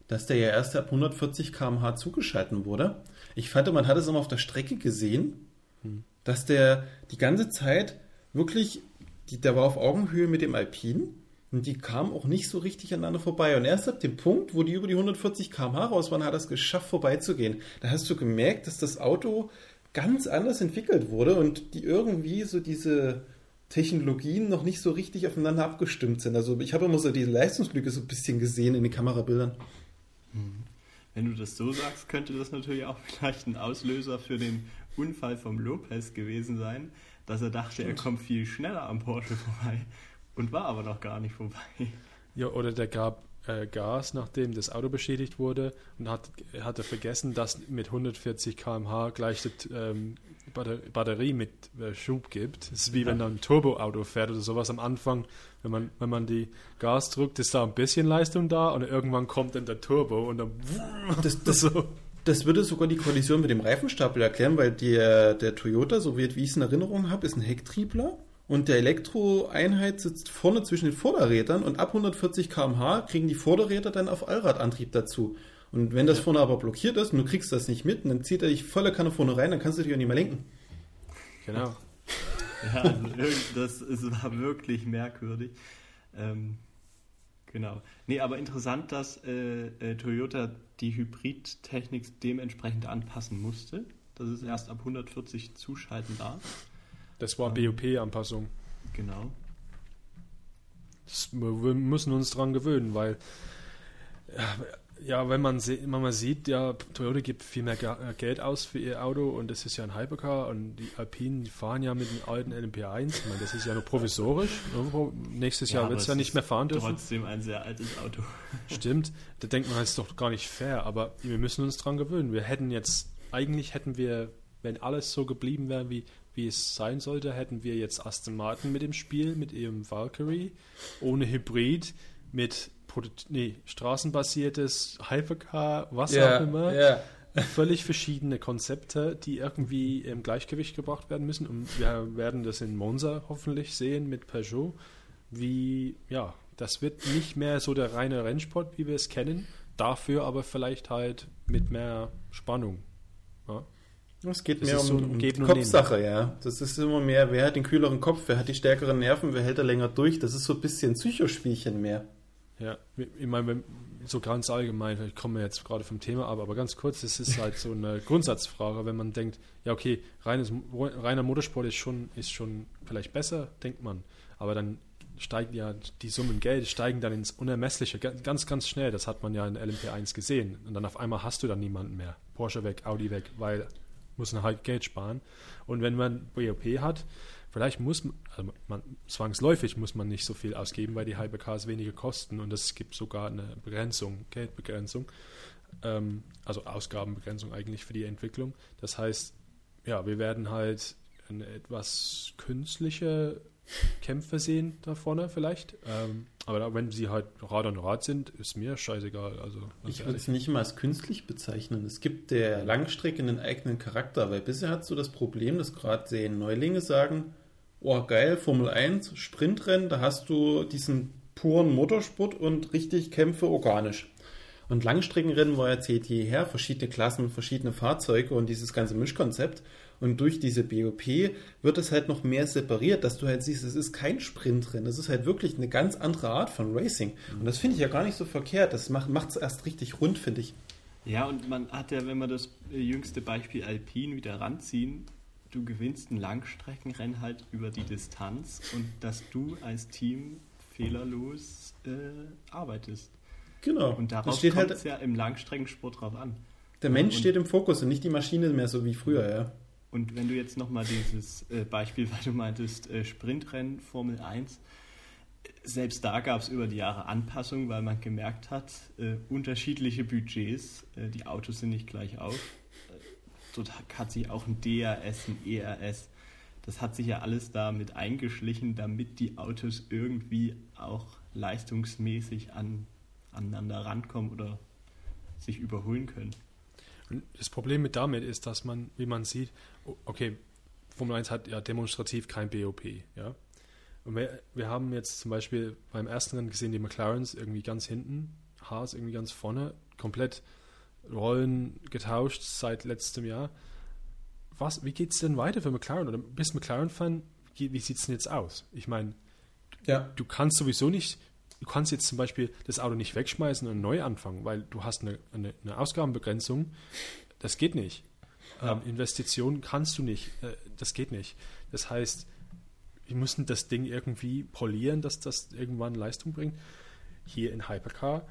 Dass der ja erst ab 140 km/h zugeschalten wurde. Ich fand, man hat es immer auf der Strecke gesehen. Dass der die ganze Zeit wirklich, die, der war auf Augenhöhe mit dem Alpin und die kamen auch nicht so richtig aneinander vorbei. Und erst ab dem Punkt, wo die über die 140 km/h raus waren, hat er es geschafft, vorbeizugehen. Da hast du gemerkt, dass das Auto ganz anders entwickelt wurde und die irgendwie so diese Technologien noch nicht so richtig aufeinander abgestimmt sind. Also ich habe immer so diese Leistungslücke so ein bisschen gesehen in den Kamerabildern. Hm. Wenn du das so sagst, könnte das natürlich auch vielleicht ein Auslöser für den Unfall vom Lopez gewesen sein, dass er dachte, Stimmt. er kommt viel schneller am Porsche vorbei und war aber noch gar nicht vorbei. Ja, oder der gab äh, Gas, nachdem das Auto beschädigt wurde und hat, hatte vergessen, dass mit 140 km/h gleich das ähm, Batterie mit äh, Schub gibt. Es ist wie ja. wenn ein Turboauto fährt oder sowas am Anfang. Wenn man, wenn man die Gas drückt, ist da ein bisschen Leistung da und irgendwann kommt dann der Turbo und dann. Das, das, so. Das würde sogar die Kollision mit dem Reifenstapel erklären, weil der, der Toyota, so wie, wie ich es in Erinnerung habe, ist ein Hecktriebler und der Elektroeinheit sitzt vorne zwischen den Vorderrädern und ab 140 km/h kriegen die Vorderräder dann auf Allradantrieb dazu. Und wenn das vorne aber blockiert ist und du kriegst das nicht mit, dann zieht er dich voller Kanne vorne rein, dann kannst du dich auch nicht mehr lenken. Genau. ja, also das ist, war wirklich merkwürdig. Ähm, genau. Nee, aber interessant, dass äh, äh, Toyota die Hybridtechnik dementsprechend anpassen musste. Das ist erst ab 140 zuschalten darf. Das war ähm, BOP-Anpassung. Genau. Das, wir müssen uns dran gewöhnen, weil ja, ja, wenn man, wenn man sieht, ja, Toyota gibt viel mehr äh, Geld aus für ihr Auto und das ist ja ein Hypercar und die Alpinen, die fahren ja mit dem alten LMP1. Ich meine, das ist ja nur provisorisch. Nächstes ja, Jahr wird es ja nicht mehr fahren dürfen. Trotzdem ein sehr altes Auto. Stimmt. Da denkt man, das ist doch gar nicht fair, aber wir müssen uns dran gewöhnen. Wir hätten jetzt, eigentlich hätten wir, wenn alles so geblieben wäre, wie, wie es sein sollte, hätten wir jetzt Aston Martin mit dem Spiel, mit ihrem Valkyrie, ohne Hybrid, mit nee, straßenbasiertes Hypercar, was yeah, auch immer. Yeah. Völlig verschiedene Konzepte, die irgendwie im Gleichgewicht gebracht werden müssen. Und wir werden das in Monza hoffentlich sehen mit Peugeot. Wie, ja, das wird nicht mehr so der reine Rennsport, wie wir es kennen. Dafür aber vielleicht halt mit mehr Spannung. Ja. Es geht Das mehr um, so um die Kopfsache, ja. Das ist immer mehr, wer hat den kühleren Kopf, wer hat die stärkeren Nerven, wer hält da länger durch. Das ist so ein bisschen Psychospielchen mehr. Ja, ich meine, so ganz allgemein, ich komme jetzt gerade vom Thema ab, aber ganz kurz, es ist halt so eine Grundsatzfrage, wenn man denkt, ja okay, reines, reiner Motorsport ist schon, ist schon vielleicht besser, denkt man, aber dann steigen ja die Summen Geld, steigen dann ins Unermessliche, ga- ganz, ganz schnell, das hat man ja in LMP1 gesehen. Und dann auf einmal hast du dann niemanden mehr, Porsche weg, Audi weg, weil muss man halt Geld sparen. Und wenn man BOP hat, Vielleicht muss man, also man, zwangsläufig muss man nicht so viel ausgeben, weil die Hypercars weniger kosten und es gibt sogar eine Begrenzung, Geldbegrenzung, ähm, also Ausgabenbegrenzung eigentlich für die Entwicklung. Das heißt, ja, wir werden halt eine etwas künstliche Kämpfe sehen da vorne vielleicht. Ähm, aber wenn sie halt Rad an Rad sind, ist mir scheißegal. Also Ich würde es nicht mal als künstlich bezeichnen. Es gibt der Langstrecke einen eigenen Charakter, weil bisher hast du das Problem, dass gerade sehen Neulinge sagen, oh geil, Formel 1, Sprintrennen, da hast du diesen puren Motorsport und richtig Kämpfe organisch. Und Langstreckenrennen war ja seit jeher verschiedene Klassen, verschiedene Fahrzeuge und dieses ganze Mischkonzept. Und durch diese BOP wird es halt noch mehr separiert, dass du halt siehst, es ist kein Sprintrennen, es ist halt wirklich eine ganz andere Art von Racing. Und das finde ich ja gar nicht so verkehrt. Das macht es erst richtig rund, finde ich. Ja, und man hat ja, wenn wir das jüngste Beispiel Alpine wieder ranziehen, du gewinnst ein Langstreckenrennen halt über die Distanz und dass du als Team fehlerlos äh, arbeitest. Genau. Und darauf steht kommt halt, es ja im Langstreckensport drauf an. der Mensch und- steht im Fokus und nicht die Maschine mehr so wie früher, ja. Und wenn du jetzt nochmal dieses äh, Beispiel, weil du meintest, äh, Sprintrennen, Formel 1, äh, selbst da gab es über die Jahre Anpassungen, weil man gemerkt hat, äh, unterschiedliche Budgets, äh, die Autos sind nicht gleich auf. Dort hat sich auch ein DRS, ein ERS, das hat sich ja alles damit eingeschlichen, damit die Autos irgendwie auch leistungsmäßig an, aneinander rankommen oder sich überholen können. Und das Problem mit damit ist, dass man, wie man sieht, okay, Formel 1 hat ja demonstrativ kein BOP, ja. Und wir, wir haben jetzt zum Beispiel beim ersten Rennen gesehen, die McLarens irgendwie ganz hinten, Haas irgendwie ganz vorne, komplett Rollen getauscht seit letztem Jahr. Was, wie geht es denn weiter für McLaren? Oder bist McLaren-Fan? Wie, wie sieht es denn jetzt aus? Ich meine, Ja. du kannst sowieso nicht, du kannst jetzt zum Beispiel das Auto nicht wegschmeißen und neu anfangen, weil du hast eine, eine, eine Ausgabenbegrenzung. Das geht nicht. Ähm, Investitionen kannst du nicht. Äh, das geht nicht. Das heißt, wir müssen das Ding irgendwie polieren, dass das irgendwann Leistung bringt. Hier in Hypercar,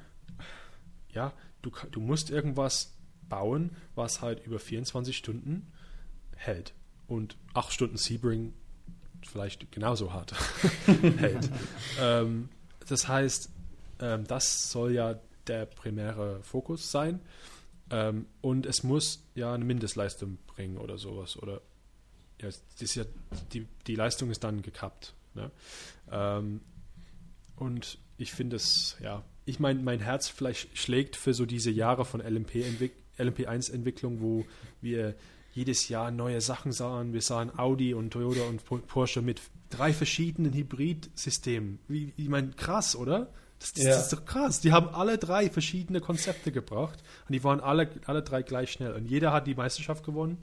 ja, du, du musst irgendwas bauen, was halt über 24 Stunden hält. Und 8 Stunden Sebring vielleicht genauso hart hält. ähm, das heißt, ähm, das soll ja der primäre Fokus sein. Ähm, und es muss ja eine Mindestleistung bringen oder sowas. Oder ja, ja, die, die Leistung ist dann gekappt. Ne? Ähm, und ich finde es, ja, ich meine, mein Herz vielleicht schlägt für so diese Jahre von LMP -Entwick LMP1-Entwicklung, wo wir jedes Jahr neue Sachen sahen. Wir sahen Audi und Toyota und Po- Porsche mit drei verschiedenen Hybridsystemen. Wie, ich meine, krass, oder? Das, das, Ja. das ist doch krass. Die haben alle drei verschiedene Konzepte gebracht und die waren alle, alle drei gleich schnell. Und jeder hat die Meisterschaft gewonnen.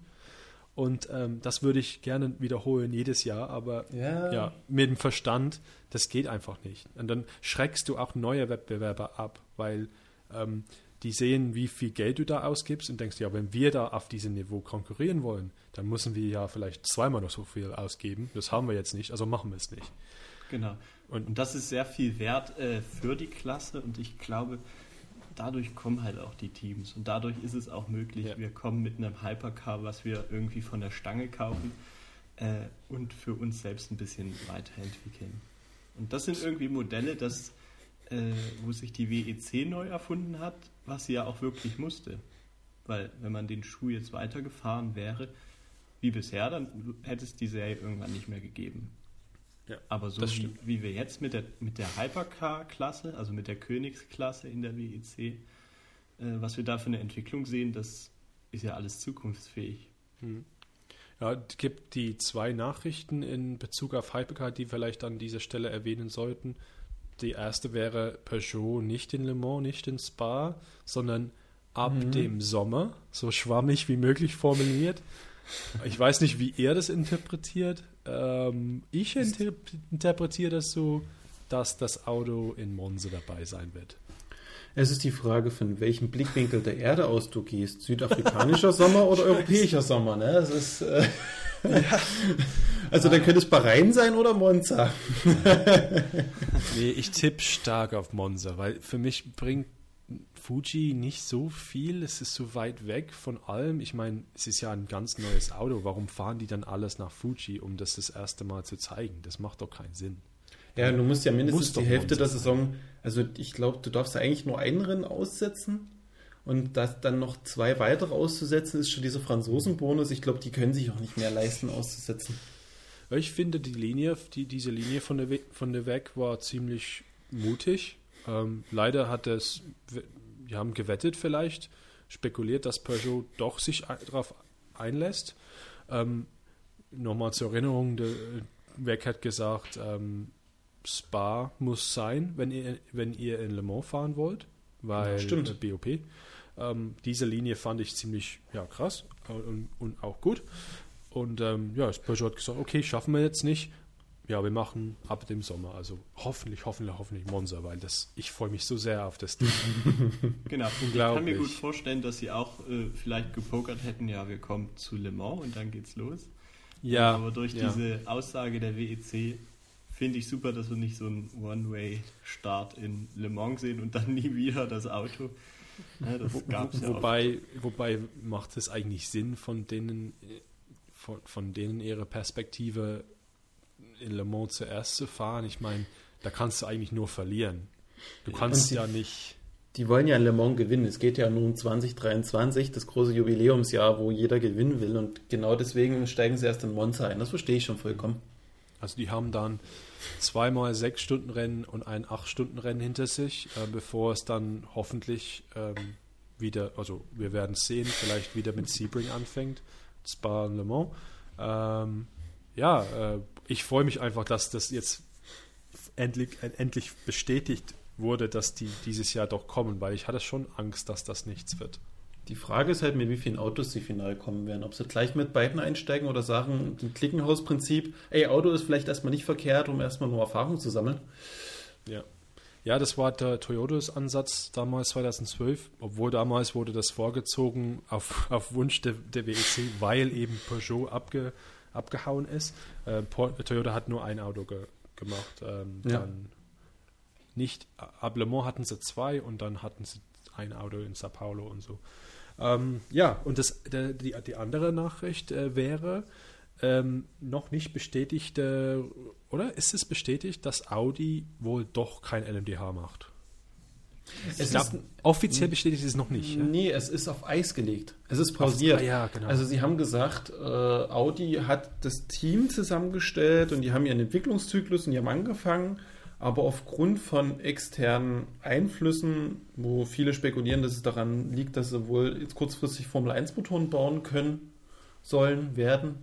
Und ähm, das würde ich gerne wiederholen jedes Jahr, aber Ja. ja, mit dem Verstand, das geht einfach nicht. Und dann schreckst du auch neue Wettbewerber ab, weil ähm, die sehen, wie viel Geld du da ausgibst und denkst, ja, wenn wir da auf diesem Niveau konkurrieren wollen, dann müssen wir ja vielleicht zweimal noch so viel ausgeben. Das haben wir jetzt nicht, also machen wir es nicht. Genau. Und- Und, das ist sehr viel wert äh, für die Klasse und ich glaube, dadurch kommen halt auch die Teams und dadurch ist es auch möglich, Ja. wir kommen mit einem Hypercar, was wir irgendwie von der Stange kaufen äh, und für uns selbst ein bisschen weiterentwickeln. Und das sind irgendwie Modelle, das, äh, wo sich die WEC neu erfunden hat, was sie ja auch wirklich musste. Weil wenn man den Schuh jetzt weitergefahren wäre, wie bisher, dann hätte es die Serie irgendwann nicht mehr gegeben. Ja, Aber so wie, wie wir jetzt mit der, mit der Hypercar-Klasse, also mit der Königsklasse in der WEC, äh, was wir da für eine Entwicklung sehen, das ist ja alles zukunftsfähig. Ja, es gibt die zwei Nachrichten in Bezug auf Hypercar, die vielleicht an dieser Stelle erwähnen sollten. Die erste wäre Peugeot nicht in Le Mans, nicht in Spa, sondern ab dem Sommer, so schwammig wie möglich formuliert. Ich weiß nicht, wie er das interpretiert. Ähm, ich inter interpretiere das so, dass das Auto in Monza dabei sein wird. Es ist die Frage, von welchem Blickwinkel der Erde aus du gehst. Südafrikanischer Sommer oder europäischer Sommer, ne? Das ist, äh, ja. Also dann könnte es Bahrain sein oder Monza. nee, ich tippe stark auf Monza, weil für mich bringt Fuji nicht so viel. Es ist so weit weg von allem. Ich meine, es ist ja ein ganz neues Auto. Warum fahren die dann alles nach Fuji, um das das erste Mal zu zeigen? Das macht doch keinen Sinn. Ja, du musst ja mindestens die Hälfte der Saison, also ich glaube, du darfst ja eigentlich nur ein Rennen aussetzen und das dann noch zwei weitere auszusetzen, ist schon dieser Franzosenbonus. Ich glaube, die können sich auch nicht mehr leisten auszusetzen. Ich finde, die Linie, die, diese Linie von der, We von der Weg war ziemlich mutig. Ähm, leider hat es, wir haben gewettet vielleicht, spekuliert, dass Peugeot doch sich darauf einlässt. Ähm, Nochmal zur Erinnerung, der Weg hat gesagt, ähm, Spa muss sein, wenn ihr, wenn ihr in Le Mans fahren wollt, weil ja, stimmt. BOP. Ähm, diese Linie fand ich ziemlich ja, krass und, und auch gut. Und ähm, ja, Peugeot hat gesagt, okay, schaffen wir jetzt nicht. Ja, wir machen ab dem Sommer. Also hoffentlich, hoffentlich, hoffentlich Monza, weil das, ich freue mich so sehr auf das Ding. genau. Ich kann mir gut vorstellen, dass sie auch äh, vielleicht gepokert hätten, ja, wir kommen zu Le Mans und dann geht's los. Ja. Aber durch ja. diese Aussage der WEC finde ich super, dass wir nicht so einen One-Way-Start in Le Mans sehen und dann nie wieder das Auto. Ja, das gab's ja wobei, auch. wobei macht es eigentlich Sinn von denen, von, von denen ihre Perspektive in Le Mans zuerst zu fahren? Ich meine, da kannst du eigentlich nur verlieren. Du kannst die, ja nicht. Die wollen ja in Le Mans gewinnen. Es geht ja nur um 2023, das große Jubiläumsjahr, wo jeder gewinnen will. Und genau deswegen steigen sie erst in Monza ein. Das verstehe ich schon vollkommen. Also die haben dann zweimal sechs Stunden Rennen und ein acht Stunden Rennen hinter sich, äh, bevor es dann hoffentlich ähm, wieder, also wir werden sehen, vielleicht wieder mit Sebring anfängt, Spa und Le Mans. Ähm, ja, äh, ich freue mich einfach, dass das jetzt endlich, endlich bestätigt wurde, dass die dieses Jahr doch kommen, weil ich hatte schon Angst, dass das nichts wird. Die Frage ist halt, mit wie vielen Autos sie final kommen werden. Ob sie gleich mit beiden einsteigen oder sagen, ein Klickenhausprinzip, ey, Auto ist vielleicht erstmal nicht verkehrt, um erstmal nur Erfahrung zu sammeln. Ja. Ja, das war der Toyotas Ansatz damals 2012, obwohl damals wurde das vorgezogen auf, auf Wunsch der, der WEC, weil eben Peugeot abge, abgehauen ist. Äh, Toyota hat nur ein Auto ge, gemacht. Ähm, ja. Dann nicht, ab Le Mans hatten sie zwei und dann hatten sie ein Auto in Sao Paulo und so. Ähm, ja, und das, der, die, die andere Nachricht äh, wäre ähm, noch nicht bestätigt, äh, oder ist es bestätigt, dass Audi wohl doch kein LMDH macht? Es glaub, ist, offiziell bestätigt ist es noch nicht. Ja? Nee, es ist auf Eis gelegt. Es ist pausiert. Auf, ja, genau. Also sie haben gesagt, äh, Audi hat das Team zusammengestellt und die haben ihren Entwicklungszyklus und die haben angefangen aber aufgrund von externen Einflüssen, wo viele spekulieren, dass es daran liegt, dass sie wohl jetzt kurzfristig Formel 1 Motoren bauen können, sollen, werden,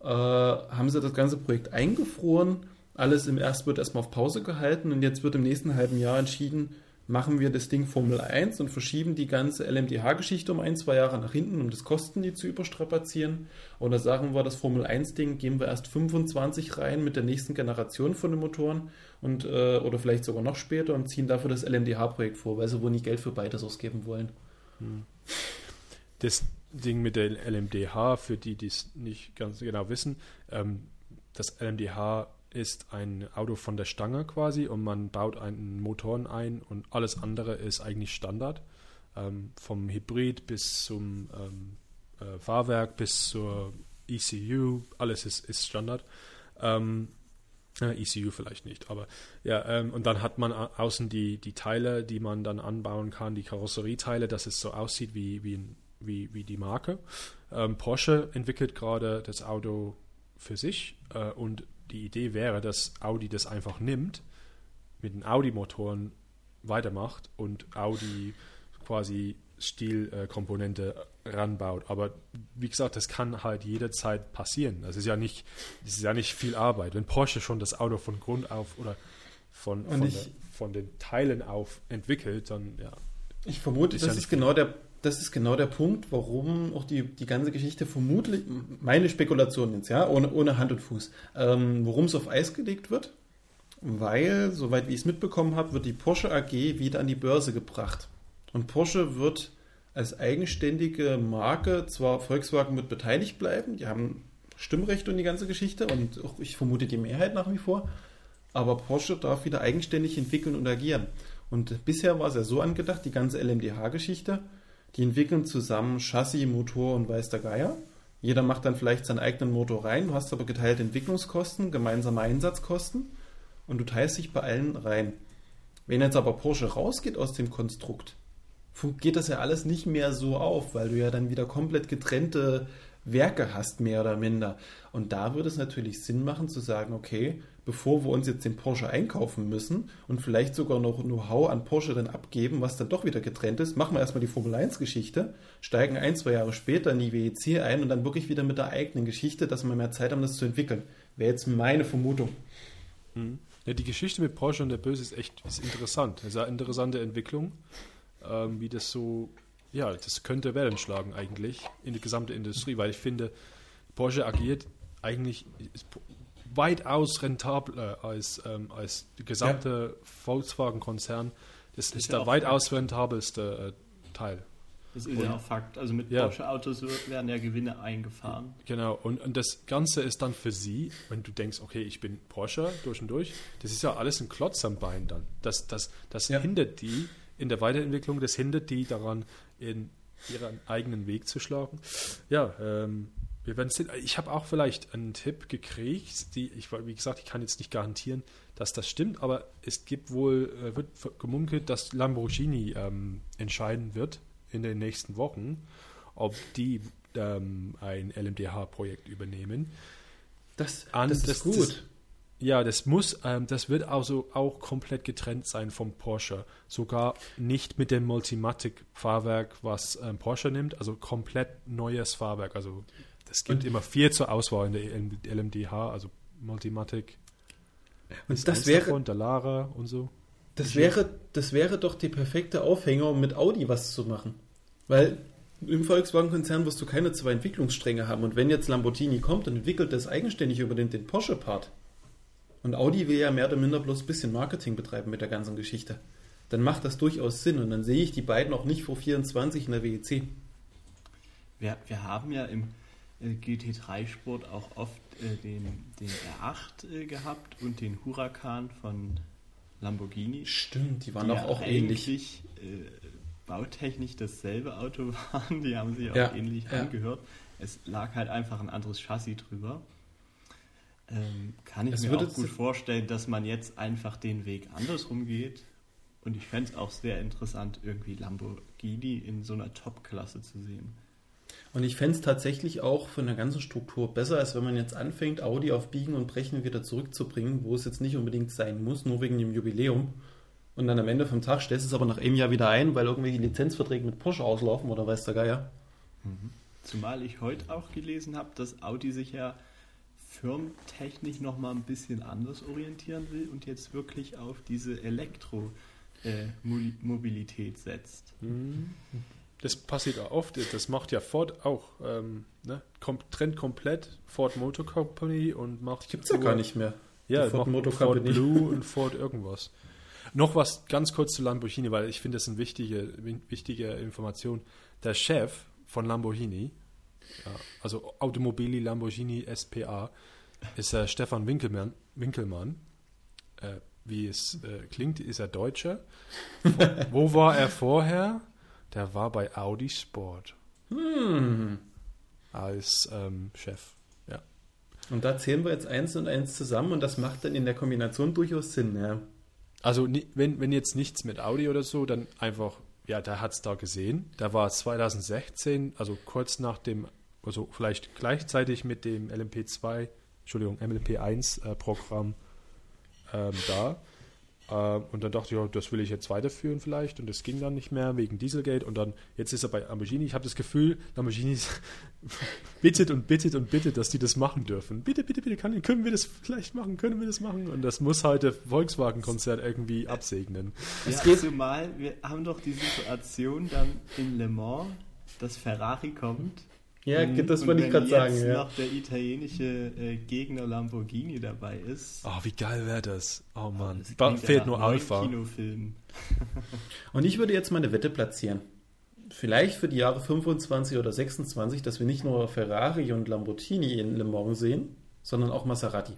äh, haben sie das ganze Projekt eingefroren. Alles im erst wird erstmal auf Pause gehalten und jetzt wird im nächsten halben Jahr entschieden, machen wir das Ding Formel 1 und verschieben die ganze LMDH-Geschichte um ein, zwei Jahre nach hinten, um das Kosten die zu überstrapazieren. Oder sagen wir, das Formel 1-Ding gehen wir erst 25 rein mit der nächsten Generation von den Motoren und äh, oder vielleicht sogar noch später und ziehen dafür das LMDH-Projekt vor, weil sie wohl nicht Geld für beides ausgeben wollen. Hm. Das Ding mit der LMDH, für die, die es nicht ganz genau wissen, ähm, das LMDH ist ein Auto von der Stange quasi und man baut einen Motoren ein und alles andere ist eigentlich Standard. Ähm, vom Hybrid bis zum ähm, äh, Fahrwerk bis zur ECU, alles ist, ist Standard. Ähm, äh, ECU vielleicht nicht, aber ja, ähm, und dann hat man außen die, die Teile, die man dann anbauen kann, die Karosserieteile, dass es so aussieht wie, wie, wie, wie die Marke. Ähm, Porsche entwickelt gerade das Auto für sich äh, und die Idee wäre, dass Audi das einfach nimmt, mit den Audi-Motoren weitermacht und Audi quasi Stilkomponente äh, ranbaut. Aber wie gesagt, das kann halt jederzeit passieren. Das ist ja nicht, das ist ja nicht viel Arbeit. Wenn Porsche schon das Auto von Grund auf oder von, von, der, von den Teilen auf entwickelt, dann ja. Ich vermute, ist das ja ist genau der das ist genau der Punkt, warum auch die, die ganze Geschichte vermutlich, meine Spekulation jetzt, ja, ohne, ohne Hand und Fuß, ähm, worum es auf Eis gelegt wird. Weil, soweit wie ich es mitbekommen habe, wird die Porsche AG wieder an die Börse gebracht. Und Porsche wird als eigenständige Marke zwar Volkswagen wird beteiligt bleiben, die haben Stimmrecht und die ganze Geschichte und auch ich vermute die Mehrheit nach wie vor, aber Porsche darf wieder eigenständig entwickeln und agieren. Und bisher war es ja so angedacht, die ganze LMDH-Geschichte, die entwickeln zusammen Chassis, Motor und weiß der Geier. Jeder macht dann vielleicht seinen eigenen Motor rein, du hast aber geteilte Entwicklungskosten, gemeinsame Einsatzkosten und du teilst dich bei allen rein. Wenn jetzt aber Porsche rausgeht aus dem Konstrukt, geht das ja alles nicht mehr so auf, weil du ja dann wieder komplett getrennte Werke hast, mehr oder minder. Und da würde es natürlich Sinn machen zu sagen, okay, bevor wir uns jetzt den Porsche einkaufen müssen und vielleicht sogar noch Know-how an Porsche dann abgeben, was dann doch wieder getrennt ist, machen wir erstmal die Formel 1 Geschichte, steigen ein, zwei Jahre später in die WEC ein und dann wirklich wieder mit der eigenen Geschichte, dass wir mehr Zeit haben, das zu entwickeln. Wäre jetzt meine Vermutung. Mhm. Ja, die Geschichte mit Porsche und der Böse ist echt ist interessant. Das ist eine interessante Entwicklung, ähm, wie das so, ja, das könnte Wellen schlagen eigentlich in die gesamte Industrie, weil ich finde, Porsche agiert eigentlich weitaus rentabler als, ähm, als der gesamte ja. Volkswagen-Konzern. Das, das ist der weitaus rentabelste äh, Teil. Das ist und, ja auch Fakt. Also mit ja. Porsche-Autos werden ja Gewinne eingefahren. Genau, und, und das Ganze ist dann für sie, wenn du denkst, okay, ich bin Porsche durch und durch, das ist ja alles ein Klotz am Bein dann. Das, das, das ja. hindert die in der Weiterentwicklung, das hindert die daran, in ihren eigenen Weg zu schlagen. Ja, ähm, wir werden sehen. Ich habe auch vielleicht einen Tipp gekriegt, die, ich, wie gesagt, ich kann jetzt nicht garantieren, dass das stimmt, aber es gibt wohl, äh, wird gemunkelt, dass Lamborghini ähm, entscheiden wird in den nächsten Wochen, ob die ähm, ein LMDH-Projekt übernehmen. Das, An, das ist das, gut. Ja, das muss, ähm, das wird also auch komplett getrennt sein vom Porsche. Sogar nicht mit dem Multimatic-Fahrwerk, was ähm, Porsche nimmt, also komplett neues Fahrwerk. Also es gibt und, immer vier zur Auswahl in der LMDH, also Multimatic. Und das wäre davon, der Lara und so. Das wäre, das wäre doch die perfekte Aufhänger, um mit Audi was zu machen. Weil im Volkswagen-Konzern wirst du keine zwei Entwicklungsstränge haben. Und wenn jetzt Lamborghini kommt und entwickelt das eigenständig über den, den Porsche-Part, und Audi will ja mehr oder minder bloß ein bisschen Marketing betreiben mit der ganzen Geschichte, dann macht das durchaus Sinn. Und dann sehe ich die beiden auch nicht vor 24 in der WEC. Wir, wir haben ja im äh, GT3-Sport auch oft äh, den, den R8 äh, gehabt und den Huracan von Lamborghini. Stimmt, die waren die auch, auch ähnlich. Äh, bautechnisch dasselbe Auto waren, die haben sich auch ja, ähnlich ja. angehört. Es lag halt einfach ein anderes Chassis drüber. Ähm, kann ich es mir auch gut vorstellen, dass man jetzt einfach den Weg andersrum geht. Und ich fände es auch sehr interessant, irgendwie Lamborghini in so einer Top-Klasse zu sehen. Und ich fände es tatsächlich auch von der ganzen Struktur besser, als wenn man jetzt anfängt, Audi auf Biegen und Brechen wieder zurückzubringen, wo es jetzt nicht unbedingt sein muss, nur wegen dem Jubiläum. Und dann am Ende vom Tag stellst du es aber nach einem Jahr wieder ein, weil irgendwelche Lizenzverträge mit Porsche auslaufen oder weiß der Geier. Mhm. Zumal ich heute auch gelesen habe, dass Audi sich ja firmentechnisch nochmal ein bisschen anders orientieren will und jetzt wirklich auf diese Elektromobilität äh, setzt. Mhm das passiert auch oft, das macht ja Ford auch, ähm, ne? Trennt komplett Ford Motor Company und macht. Gibt es ja gar nicht mehr. Ja, Ford, Motor Ford Company. Blue und Ford irgendwas. Noch was ganz kurz zu Lamborghini, weil ich finde, das ist eine wichtige, wichtige Information. Der Chef von Lamborghini, ja, also Automobili Lamborghini SPA, ist äh, Stefan Winkelmann. Winkelmann. Äh, wie es äh, klingt, ist er Deutscher. Wo war er vorher? Der war bei Audi Sport. Hm. Als ähm, Chef. Ja. Und da zählen wir jetzt eins und eins zusammen und das macht dann in der Kombination durchaus Sinn, ja. Also wenn, wenn jetzt nichts mit Audi oder so, dann einfach, ja, der hat es da gesehen. Da war 2016, also kurz nach dem, also vielleicht gleichzeitig mit dem LMP2, Entschuldigung, LMP1 äh, Programm ähm, da. Ähm, und dann dachte ich, ja, das will ich jetzt weiterführen vielleicht. Und das ging dann nicht mehr wegen Dieselgate. Und dann, jetzt ist er bei Lamborghini. Ich habe das Gefühl, Lamborghini bittet und bittet und bittet, dass die das machen dürfen. Bitte, bitte, bitte, kann, können wir das vielleicht machen? Können wir das machen? Und das muss halt der Volkswagen-Konzert irgendwie absegnen. Ja, geht zumal wir haben doch die Situation dann in Le Mans, dass Ferrari kommt ja, das wollte ich gerade sagen. Wenn jetzt noch der italienische äh, Gegner Lamborghini dabei ist. Oh, wie geil wäre das? Oh Mann. Das fehlt nur Alpha. Kinofilm. Und ich würde jetzt meine Wette platzieren. Vielleicht für die Jahre 25 oder 26, dass wir nicht nur Ferrari und Lamborghini in Le Mans sehen, sondern auch Maserati.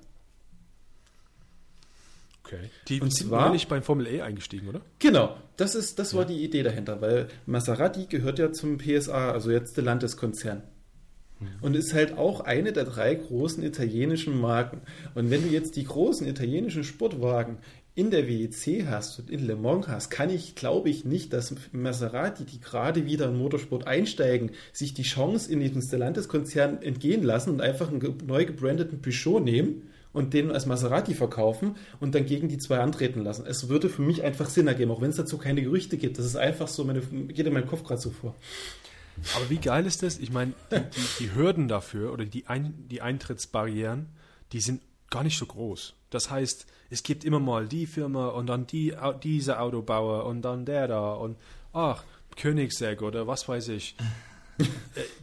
Okay. Die und sind zwar nicht beim Formel E eingestiegen, oder? Genau, das, ist, das war die Idee dahinter, weil Maserati gehört ja zum PSA, also jetzt der Landeskonzern. Und ist halt auch eine der drei großen italienischen Marken. Und wenn du jetzt die großen italienischen Sportwagen in der WEC hast und in Le Mans hast, kann ich, glaube ich, nicht, dass Maserati, die gerade wieder in Motorsport einsteigen, sich die Chance in diesen Stellantis-Konzern entgehen lassen und einfach einen neu gebrandeten Peugeot nehmen und den als Maserati verkaufen und dann gegen die zwei antreten lassen. Es würde für mich einfach Sinn ergeben, auch wenn es dazu keine Gerüchte gibt. Das ist einfach so, meine, geht in meinem Kopf gerade so vor. Aber wie geil ist das? Ich meine, die, die, die, Hürden dafür oder die, Ein, die Eintrittsbarrieren, die sind gar nicht so groß. Das heißt, es gibt immer mal die Firma und dann die, dieser Autobauer und dann der da und ach, Königsegg oder was weiß ich. Äh,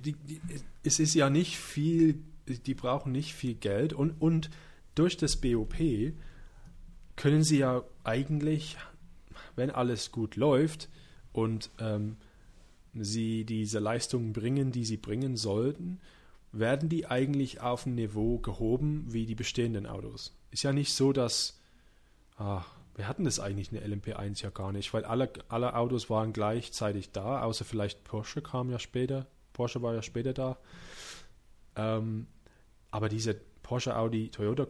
die, die, es ist ja nicht viel, die brauchen nicht viel Geld und, und durch das BOP können sie ja eigentlich, wenn alles gut läuft und ähm, sie diese Leistungen bringen, die sie bringen sollten, werden die eigentlich auf ein Niveau gehoben wie die bestehenden Autos. Ist ja nicht so, dass ah, wir hatten das eigentlich eine LMP1 ja gar nicht, weil alle, alle Autos waren gleichzeitig da, außer vielleicht Porsche kam ja später. Porsche war ja später da. Ähm, aber diese Porsche, Audi, Toyota,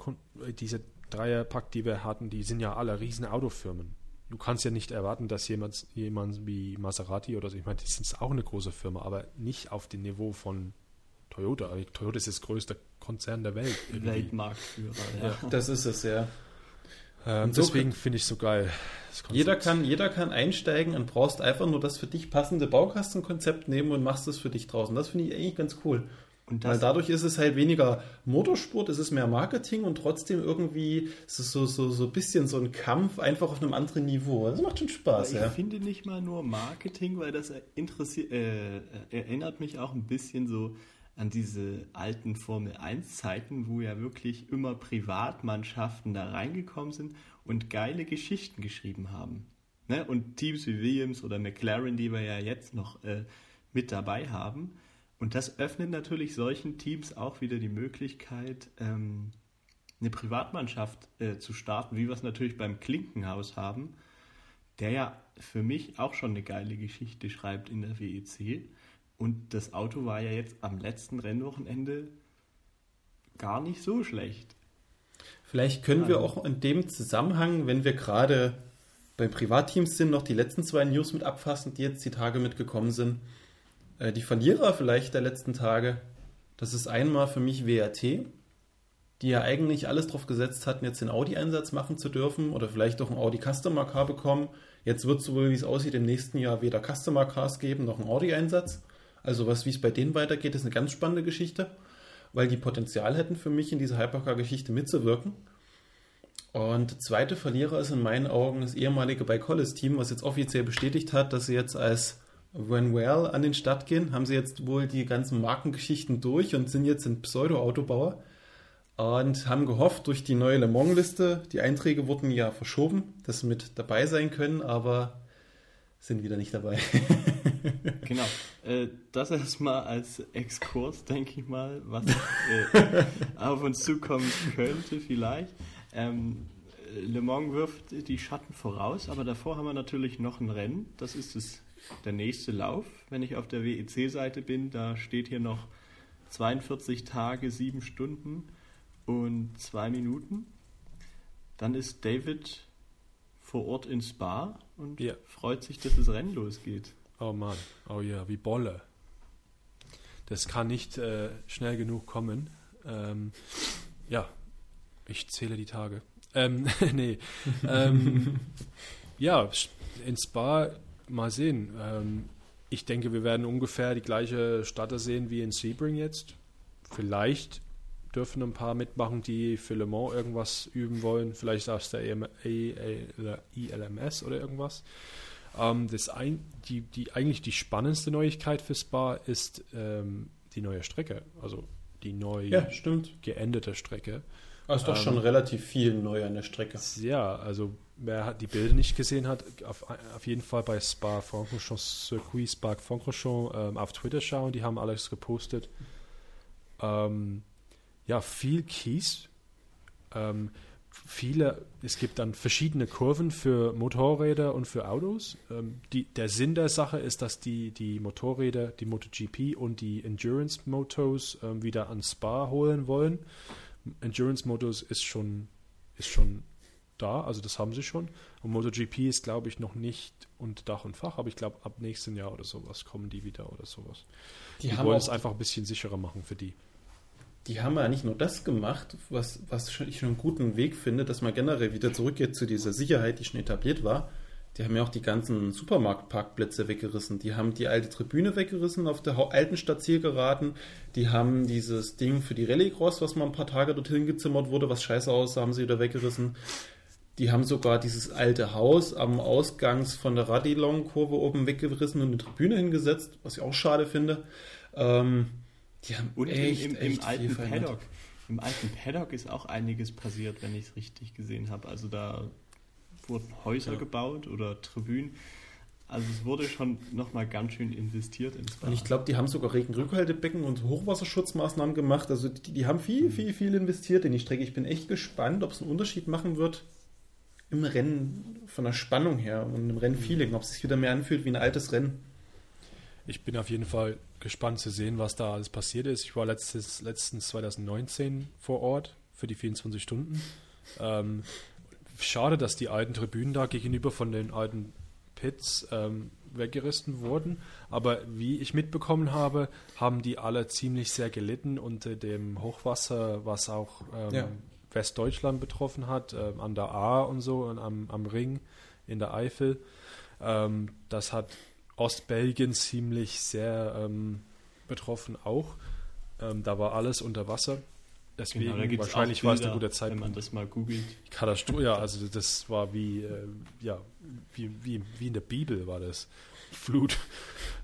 diese Dreierpack, die wir hatten, die sind ja alle riesen Autofirmen du kannst ja nicht erwarten, dass jemand, jemand wie Maserati oder so, ich meine, die sind auch eine große Firma, aber nicht auf dem Niveau von Toyota. Toyota ist das größte Konzern der Welt. Irgendwie. Weltmarktführer, ja. ja. Das ist es, ja. Ähm, so deswegen finde ich es so geil. Jeder kann, jeder kann einsteigen und brauchst einfach nur das für dich passende Baukastenkonzept nehmen und machst es für dich draußen. Das finde ich eigentlich ganz cool. Weil dadurch ist es halt weniger Motorsport, es ist mehr Marketing und trotzdem irgendwie ist es so, so, so ein bisschen so ein Kampf einfach auf einem anderen Niveau. Das macht schon Spaß. Ich ja. finde nicht mal nur Marketing, weil das interessiert, äh, erinnert mich auch ein bisschen so an diese alten Formel 1 Zeiten, wo ja wirklich immer Privatmannschaften da reingekommen sind und geile Geschichten geschrieben haben. Ne? Und Teams wie Williams oder McLaren, die wir ja jetzt noch äh, mit dabei haben und das öffnet natürlich solchen Teams auch wieder die Möglichkeit, ähm, eine Privatmannschaft äh, zu starten, wie wir es natürlich beim Klinkenhaus haben, der ja für mich auch schon eine geile Geschichte schreibt in der WEC. Und das Auto war ja jetzt am letzten Rennwochenende gar nicht so schlecht. Vielleicht können wir auch in dem Zusammenhang, wenn wir gerade bei Privatteams sind, noch die letzten zwei News mit abfassen, die jetzt die Tage mitgekommen sind. Äh, die Verlierer vielleicht der letzten Tage, das ist einmal für mich WRT, die ja eigentlich alles drauf gesetzt hatten, jetzt den Audi-Einsatz machen zu dürfen oder vielleicht auch ein Audi Customer Car bekommen. Jetzt wird es wohl, wie es aussieht, im nächsten Jahr weder Customer Cars geben noch ein Audi-Einsatz. Also was, wie es bei denen weitergeht, ist eine ganz spannende Geschichte, weil die Potenzial hätten für mich in dieser Hypercar-Geschichte mitzuwirken. Und zweite Verlierer ist in meinen Augen das ehemalige Bike-Hollis-Team, was jetzt offiziell bestätigt hat, dass sie jetzt als When Well an den Start gehen, haben sie jetzt wohl die ganzen Markengeschichten durch und sind jetzt ein Pseudo-Autobauer und haben gehofft, durch die neue Le Mans-Liste, die Einträge wurden ja verschoben, dass sie mit dabei sein können, aber sind wieder nicht dabei. genau. Äh, das erstmal als Exkurs, denke ich mal, was äh, auf uns zukommen könnte vielleicht. Ähm, Le Mans wirft die Schatten voraus, aber davor haben wir natürlich noch ein Rennen. Das ist das der nächste Lauf, wenn ich auf der WEC-Seite bin, da steht hier noch 42 Tage, 7 Stunden und 2 Minuten. Dann ist David vor Ort in Spa und ja. freut sich, dass das Rennen losgeht. Oh Mann, oh ja, wie Bolle. Das kann nicht äh, schnell genug kommen. Ähm, ja, ich zähle die Tage. Ähm, nee. ähm, ja, in Spa mal sehen. Ähm, ich denke, wir werden ungefähr die gleiche Stadt sehen wie in Sebring jetzt. Vielleicht dürfen ein paar mitmachen, die für Le Mans irgendwas üben wollen. Vielleicht aus der ILMS oder irgendwas. Ähm, das ein, die, die, eigentlich die spannendste Neuigkeit für Spa ist ähm, die neue Strecke. Also die neu Ja, stimmt. geendete Strecke. Aber ist doch Ähm, schon relativ viel neu an der Strecke. Ja, also wer die Bilder nicht gesehen hat, auf, auf jeden Fall bei Spa Francorchamps Circuit Spa Francorchamps ähm, auf Twitter schauen, die haben alles gepostet. Ähm, ja, viel Kies. Ähm, viele, es gibt dann verschiedene Kurven für Motorräder und für Autos. Ähm, die, der Sinn der Sache ist, dass die, die Motorräder, die MotoGP und die Endurance Motos ähm, wieder an Spa holen wollen. Endurance Motos ist schon, ist schon da, also das haben sie schon. Und MotoGP ist, glaube ich, noch nicht unter Dach und Fach, aber ich glaube, ab nächstem Jahr oder sowas kommen die wieder oder sowas. Die, Die, wollen es einfach ein bisschen sicherer machen für die. die haben ja nicht nur das gemacht, was, was ich schon einen guten Weg finde, dass man generell wieder zurückgeht zu dieser Sicherheit, die schon etabliert war. Die haben ja auch die ganzen Supermarktparkplätze weggerissen. Die haben die alte Tribüne weggerissen, auf der alten Stadtzielgeraden. Die haben dieses Ding für die Rallycross, was mal ein paar Tage dorthin gezimmert wurde, was scheiße aussah, haben sie wieder weggerissen. Die haben sogar dieses alte Haus am Ausgangs von der Radilon-Kurve oben weggerissen und eine Tribüne hingesetzt, was ich auch schade finde. Ähm, die haben Und echt, im, im, echt im alten viel verändert. Paddock. Im alten Paddock ist auch einiges passiert, wenn ich es richtig gesehen habe. Also da wurden Häuser Ja. gebaut oder Tribünen. Also es wurde schon nochmal ganz schön investiert ins Und ich glaube, die haben sogar Regenrückhaltebecken und Hochwasserschutzmaßnahmen gemacht. Also die, die haben viel, viel, viel investiert in die Strecke. Ich bin echt gespannt, ob es einen Unterschied machen wird im Rennen von der Spannung her und im Rennfeeling, ob es sich wieder mehr anfühlt wie ein altes Rennen. Ich bin auf jeden Fall gespannt zu sehen, was da alles passiert ist. Ich war letztes, letztens 2019 vor Ort für die 24 Stunden. Ähm, schade, dass die alten Tribünen da gegenüber von den alten Pits ähm, weggerissen wurden. Aber wie ich mitbekommen habe, haben die alle ziemlich sehr gelitten unter dem Hochwasser, was auch ähm, Ja. Westdeutschland betroffen hat, ähm, an der A und so und am, am Ring in der Eifel. Ähm, das hat Ostbelgien ziemlich sehr ähm, betroffen auch. Ähm, da war alles unter Wasser. Deswegen Genau, wahrscheinlich auch war es ein Bilder, guter Wenn man das mal googelt. Katastrophe, ja, also das war wie, äh, ja, wie, wie, wie in der Bibel war das. Flut.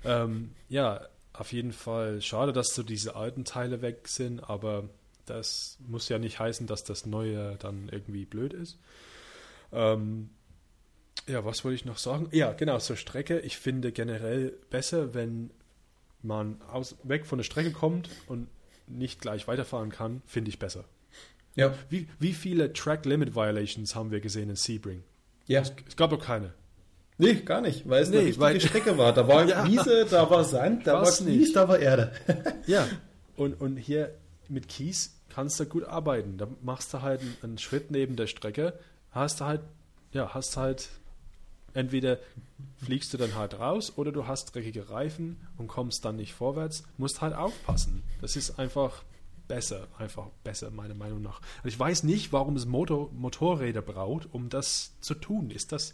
Ähm, ja, auf jeden Fall schade, dass so diese alten Teile weg sind, aber das muss ja nicht heißen, dass das Neue dann irgendwie blöd ist. Ähm, ja, was wollte ich noch sagen? Ja, genau, zur Strecke. Ich finde generell besser, wenn man aus, weg von der Strecke kommt und nicht gleich weiterfahren kann, finde ich besser. Ja, Wie, wie viele Track Limit Violations haben wir gesehen in Sebring? ja. Es gab doch keine. Nee, gar nicht, weil es eine Nee, richtige weil- Strecke war. Da war Ja. Wiese, da war Sand, da war Kies, nicht. da war Erde. Ja. Und, und hier mit Kies kannst du gut arbeiten. Da machst du halt einen, Schritt neben der Strecke, hast du halt, ja, hast halt, entweder fliegst du dann halt raus oder du hast dreckige Reifen und kommst dann nicht vorwärts, musst halt aufpassen. Das ist einfach besser, einfach besser, meiner Meinung nach. Und ich weiß nicht, warum es Motor, Motorräder braucht, um das zu tun. Ist das,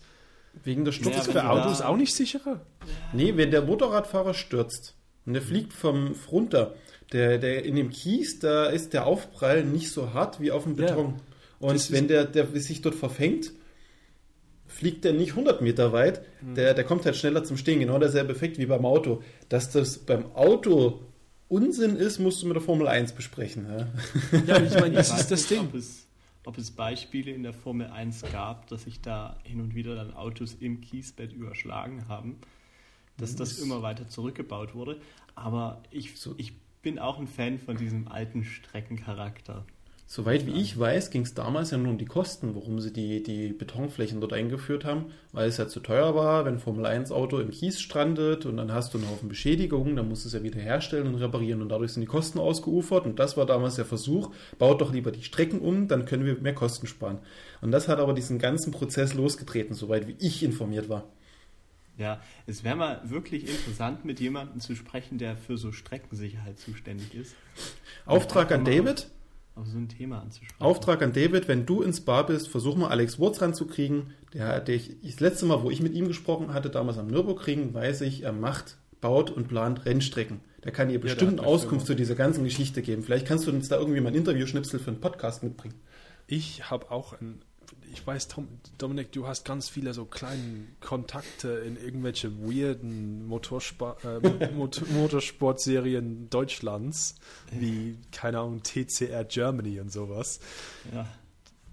Wegen der wenn für Autos auch nicht sicherer? Nee, wenn der Motorradfahrer stürzt und der fliegt vom runter, der, der in dem Kies, da ist der Aufprall nicht so hart wie auf dem Ja. Beton. Und Das ist- wenn der, der sich dort verfängt, fliegt der nicht 100 Meter weit, Mhm. der, der kommt halt schneller zum Stehen. Genau derselbe Effekt wie beim Auto. Dass das beim Auto Unsinn ist, musst du mit der Formel 1 besprechen. Ja? Ja, ich meine, das Ich weiß ist das nicht, Ding. Ob es, ob es Beispiele in der Formel 1 gab, dass sich da hin und wieder dann Autos im Kiesbett überschlagen haben, dass das immer weiter zurückgebaut wurde. Aber ich, So- ich bin auch ein Fan von diesem alten Streckencharakter. Soweit wie ich weiß, ging es damals ja nur um die Kosten, warum sie die, die Betonflächen dort eingeführt haben, weil es ja zu teuer war, wenn ein Formel-1-Auto im Kies strandet und dann hast du einen Haufen Beschädigungen, dann musst du es ja wieder herstellen und reparieren und dadurch sind die Kosten ausgeufert und das war damals der Versuch, baut doch lieber die Strecken um, dann können wir mehr Kosten sparen. Und das hat aber diesen ganzen Prozess losgetreten, soweit wie ich informiert war. Ja, es wäre mal wirklich interessant, mit jemandem zu sprechen, der für so Streckensicherheit zuständig ist. Auftrag an David, auf so ein Thema anzusprechen. Auftrag an David, wenn du ins Bar bist, versuch mal Alex Wurz ranzukriegen. Der, der ich, das letzte Mal, wo ich mit ihm gesprochen hatte, damals am Nürburgring, weiß ich, er macht, baut und plant Rennstrecken. Der kann dir bestimmt eine Auskunft zu dieser ganzen Geschichte geben. Vielleicht kannst du uns da irgendwie mal ein Interview-Schnipsel für einen Podcast mitbringen. Ich habe auch ein, ich weiß, Tom, Dominik, du hast ganz viele so kleine Kontakte in irgendwelche weirden Motorspa äh, Mot Motorsportserien Deutschlands, wie, keine Ahnung, TCR Germany und sowas. Ja.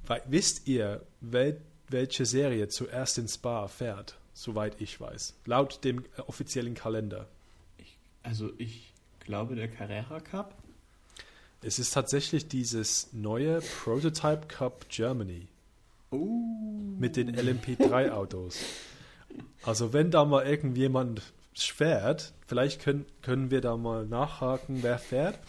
Weil, wisst ihr, wel, welche Serie zuerst ins Spa fährt? Soweit ich weiß. Laut dem äh, offiziellen Kalender. Ich, also ich glaube, der Carrera Cup. Es ist tatsächlich dieses neue Prototype Cup Germany. Oh. mit den LMP3-Autos. Also wenn da mal irgendjemand fährt, vielleicht können, können wir da mal nachhaken, wer fährt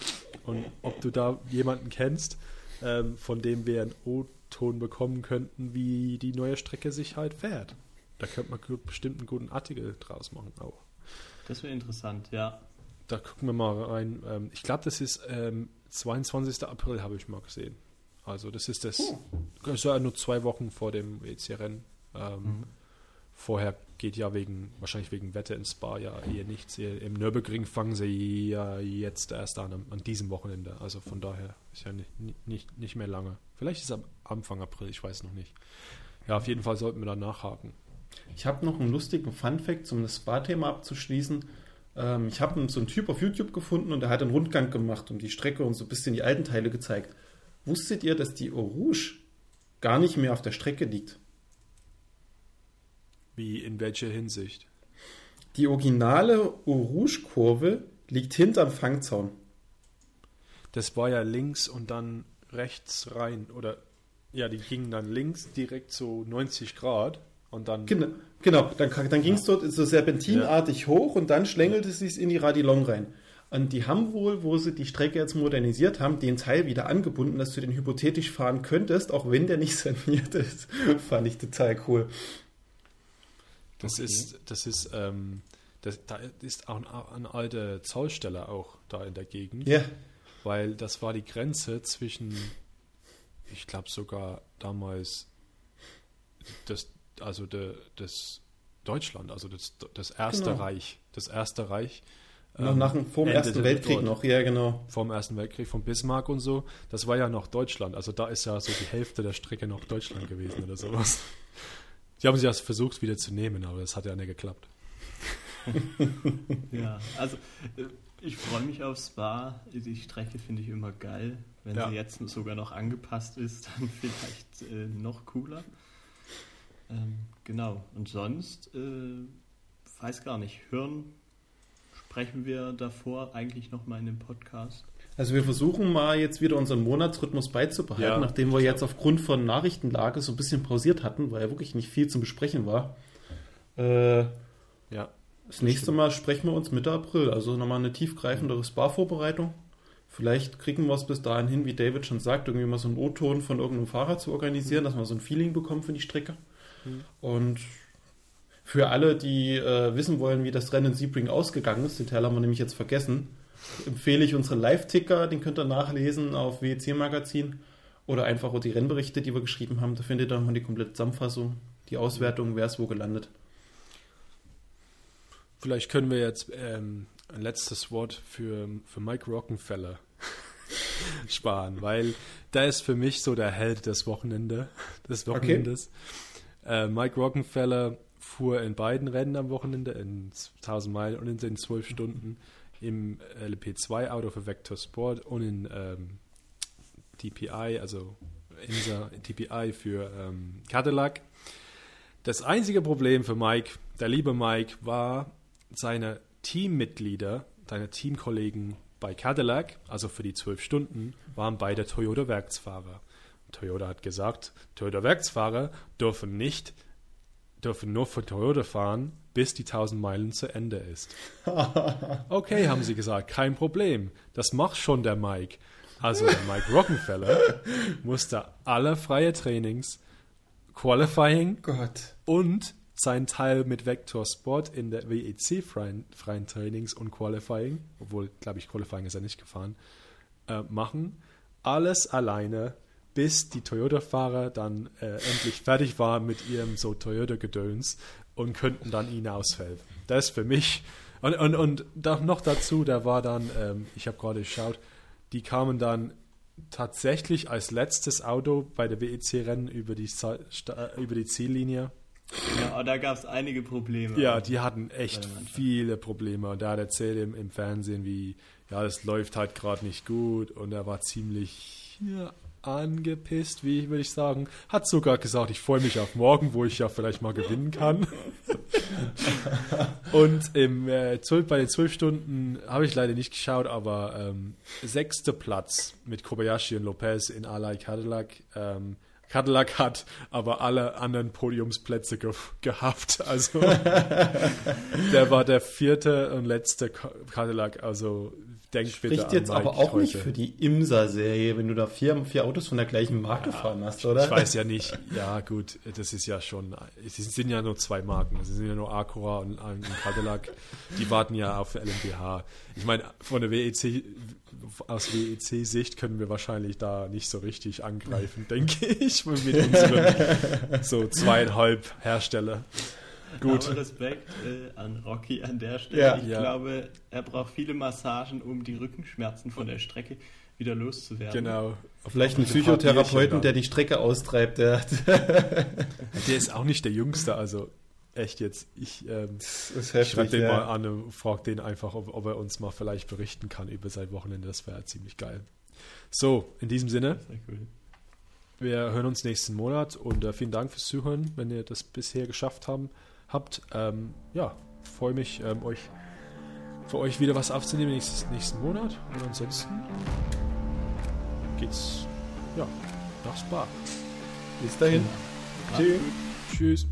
und ob du da jemanden kennst, ähm, von dem wir einen O-Ton bekommen könnten, wie die neue Strecke sich halt fährt. Da könnte man bestimmt einen guten Artikel draus machen auch. Das wäre interessant, ja. Da gucken wir mal rein. Ähm, ich glaube, das ist ähm, 22. April, habe ich mal gesehen. Also das ist das, das ist ja nur zwei Wochen vor dem WC-Rennen. Ähm, Vorher geht ja wegen, wahrscheinlich wegen Wetter ins Spa ja eher nichts. Im Nürburgring fangen sie ja jetzt erst an, an diesem Wochenende. Also von daher ist ja nicht, nicht, nicht mehr lange. Vielleicht ist es am Anfang April, ich weiß noch nicht. Ja, auf jeden Fall sollten wir da nachhaken. Ich habe noch einen lustigen Fun-Fact, um das Spa-Thema abzuschließen. Ähm, ich habe so einen Typ auf YouTube gefunden und der hat einen Rundgang gemacht und die Strecke und so ein bisschen die alten Teile gezeigt. Wusstet ihr, dass die Eau Rouge gar nicht mehr auf der Strecke liegt? Wie, in welcher Hinsicht? Die originale Eau Rouge-Kurve liegt hinterm Fangzaun. Das war ja links und dann rechts rein. Oder, ja, die gingen dann links direkt so 90 Grad und dann. Genau, genau. dann, dann ging es dort so serpentinartig hoch und dann schlängelte es sich in die Radillon rein. Und die haben wohl, wo sie die Strecke jetzt modernisiert haben, den Teil wieder angebunden, dass du den hypothetisch fahren könntest, auch wenn der nicht saniert ist. Fand ich total cool. Das Okay. ist, das ist, ähm, das, da ist auch ein, ein alter Zollsteller auch da in der Gegend, Ja, weil das war die Grenze zwischen, ich glaube sogar damals, das, also de, das Deutschland, also das, das Erste Genau. Reich, das Erste Reich. Noch nach dem, vor dem Ersten Weltkrieg dort. noch, ja genau. Vom Ersten Weltkrieg, vom Bismarck und so. Das war ja noch Deutschland. Also da ist ja so die Hälfte der Strecke noch Deutschland gewesen oder sowas. Die haben sich das versucht wieder zu nehmen, aber das hat ja nicht geklappt. Ja, also äh, ich freue mich auf Spa. Die Strecke finde ich immer geil. Wenn Ja. sie jetzt sogar noch angepasst ist, dann vielleicht äh, noch cooler. Ähm, genau. Und sonst, äh, weiß gar nicht, hören sprechen wir davor eigentlich nochmal in dem Podcast. Also wir versuchen mal jetzt wieder unseren Monatsrhythmus beizubehalten, Ja, nachdem wir jetzt aufgrund von Nachrichtenlage so ein bisschen pausiert hatten, weil ja wirklich nicht viel zum Besprechen war. Äh, Ja. das nächste Mal sprechen wir uns Mitte April, also nochmal eine tiefgreifendere Spa-Vorbereitung. Vielleicht kriegen wir es bis dahin hin, wie David schon sagt, irgendwie mal so einen O-Ton von irgendeinem Fahrer zu organisieren, dass wir so ein Feeling bekommen für die Strecke. Mhm. Und für alle, die äh, wissen wollen, wie das Rennen in Sebring ausgegangen ist, den Teil haben wir nämlich jetzt vergessen, empfehle ich unseren Live-Ticker, den könnt ihr nachlesen auf WEC Magazin oder einfach auch die Rennberichte, die wir geschrieben haben. Da findet ihr nochmal die komplette Zusammenfassung, die Auswertung, wer ist wo gelandet. Vielleicht können wir jetzt ähm, ein letztes Wort für, für Mike Rockenfeller sparen, weil der ist für mich so der Held des Wochenende, des Wochenendes. Äh, Mike Rockenfeller fuhr in beiden Rennen am Wochenende, in 1000 Meilen und in den 12 Stunden im LP2-Auto für Vector Sport und in ähm, DPI, also INSA DPI für ähm, Cadillac. Das einzige Problem für Mike, der liebe Mike, war seine Teammitglieder, seine Teamkollegen bei Cadillac, also für die zwölf Stunden, waren beide Toyota-Werksfahrer. Toyota hat gesagt, Toyota-Werksfahrer dürfen nicht, dürfen nur für Toyota fahren, bis die 1000 Meilen zu Ende ist. Okay, haben sie gesagt, kein Problem. Das macht schon der Mike. Also der Mike Rockenfeller musste alle freie Trainings, Qualifying Gott. und sein Teil mit Vector Sport in der WEC freien, freien Trainings und Qualifying, obwohl, glaube ich, Qualifying ist er nicht gefahren, äh, machen. alles alleine, bis die Toyota-Fahrer dann äh, endlich fertig waren mit ihrem so Toyota-Gedöns und könnten dann ihnen aushelfen. Das ist für mich. Und, und, und da, noch dazu, da war dann, ähm, ich habe gerade geschaut, die kamen dann tatsächlich als letztes Auto bei der WEC-Rennen über, die Sta- über die Ziellinie. Ja, aber da gab es einige Probleme. Ja, die hatten echt viele Probleme. Und der hat erzählt im, im Fernsehen, wie, ja, das läuft halt gerade nicht gut. Und er war ziemlich ja, angepisst, wie würde ich sagen. Hat sogar gesagt, ich freue mich auf morgen, wo ich ja vielleicht mal gewinnen kann. und im, äh, 12, bei den zwölf Stunden habe ich leider nicht geschaut, aber ähm, sechster Platz mit Kobayashi und Lopez in Alay Cadillac. Ähm, Cadillac hat aber alle anderen Podiumsplätze ge gehabt. Also der war der vierte und letzte Ca- Cadillac. Also bitte Spricht jetzt aber auch nicht heute. für die Imsa-Serie, wenn du da vier, vier Autos von der gleichen Marke fahren hast, oder? Ich weiß ja nicht. Ja, gut, das ist ja schon. Es sind ja nur zwei Marken. Es sind ja nur Acura und ein Cadillac. Die warten ja auf LMDH. Ich meine, von der WEC, aus WEC-Sicht können wir wahrscheinlich da nicht so richtig angreifen, denke ich, mit unseren so zweieinhalb Hersteller. Gut. Aber Respekt äh, an Rocky an der Stelle. Ja. ich Ja. glaube, er braucht viele Massagen, um die Rückenschmerzen von der Strecke wieder loszuwerden. Genau. Vielleicht einen ein Psychotherapeuten, der die Strecke austreibt. Der, Der ist auch nicht der Jüngste, also echt jetzt. Ich, ähm, schreibe den ja. mal an und frage den einfach, ob, ob er uns mal vielleicht berichten kann über sein Wochenende. Das wäre ziemlich geil. So, in diesem Sinne, cool. wir hören uns nächsten Monat und äh, vielen Dank fürs Zuhören, wenn ihr das bisher geschafft haben, habt. Ähm, ja, freue mich, ähm, euch für euch wieder was aufzunehmen nächstes, nächsten Monat. Und ansonsten geht's ja, nach Spa. Bis dahin. Tschüss. Tschüss.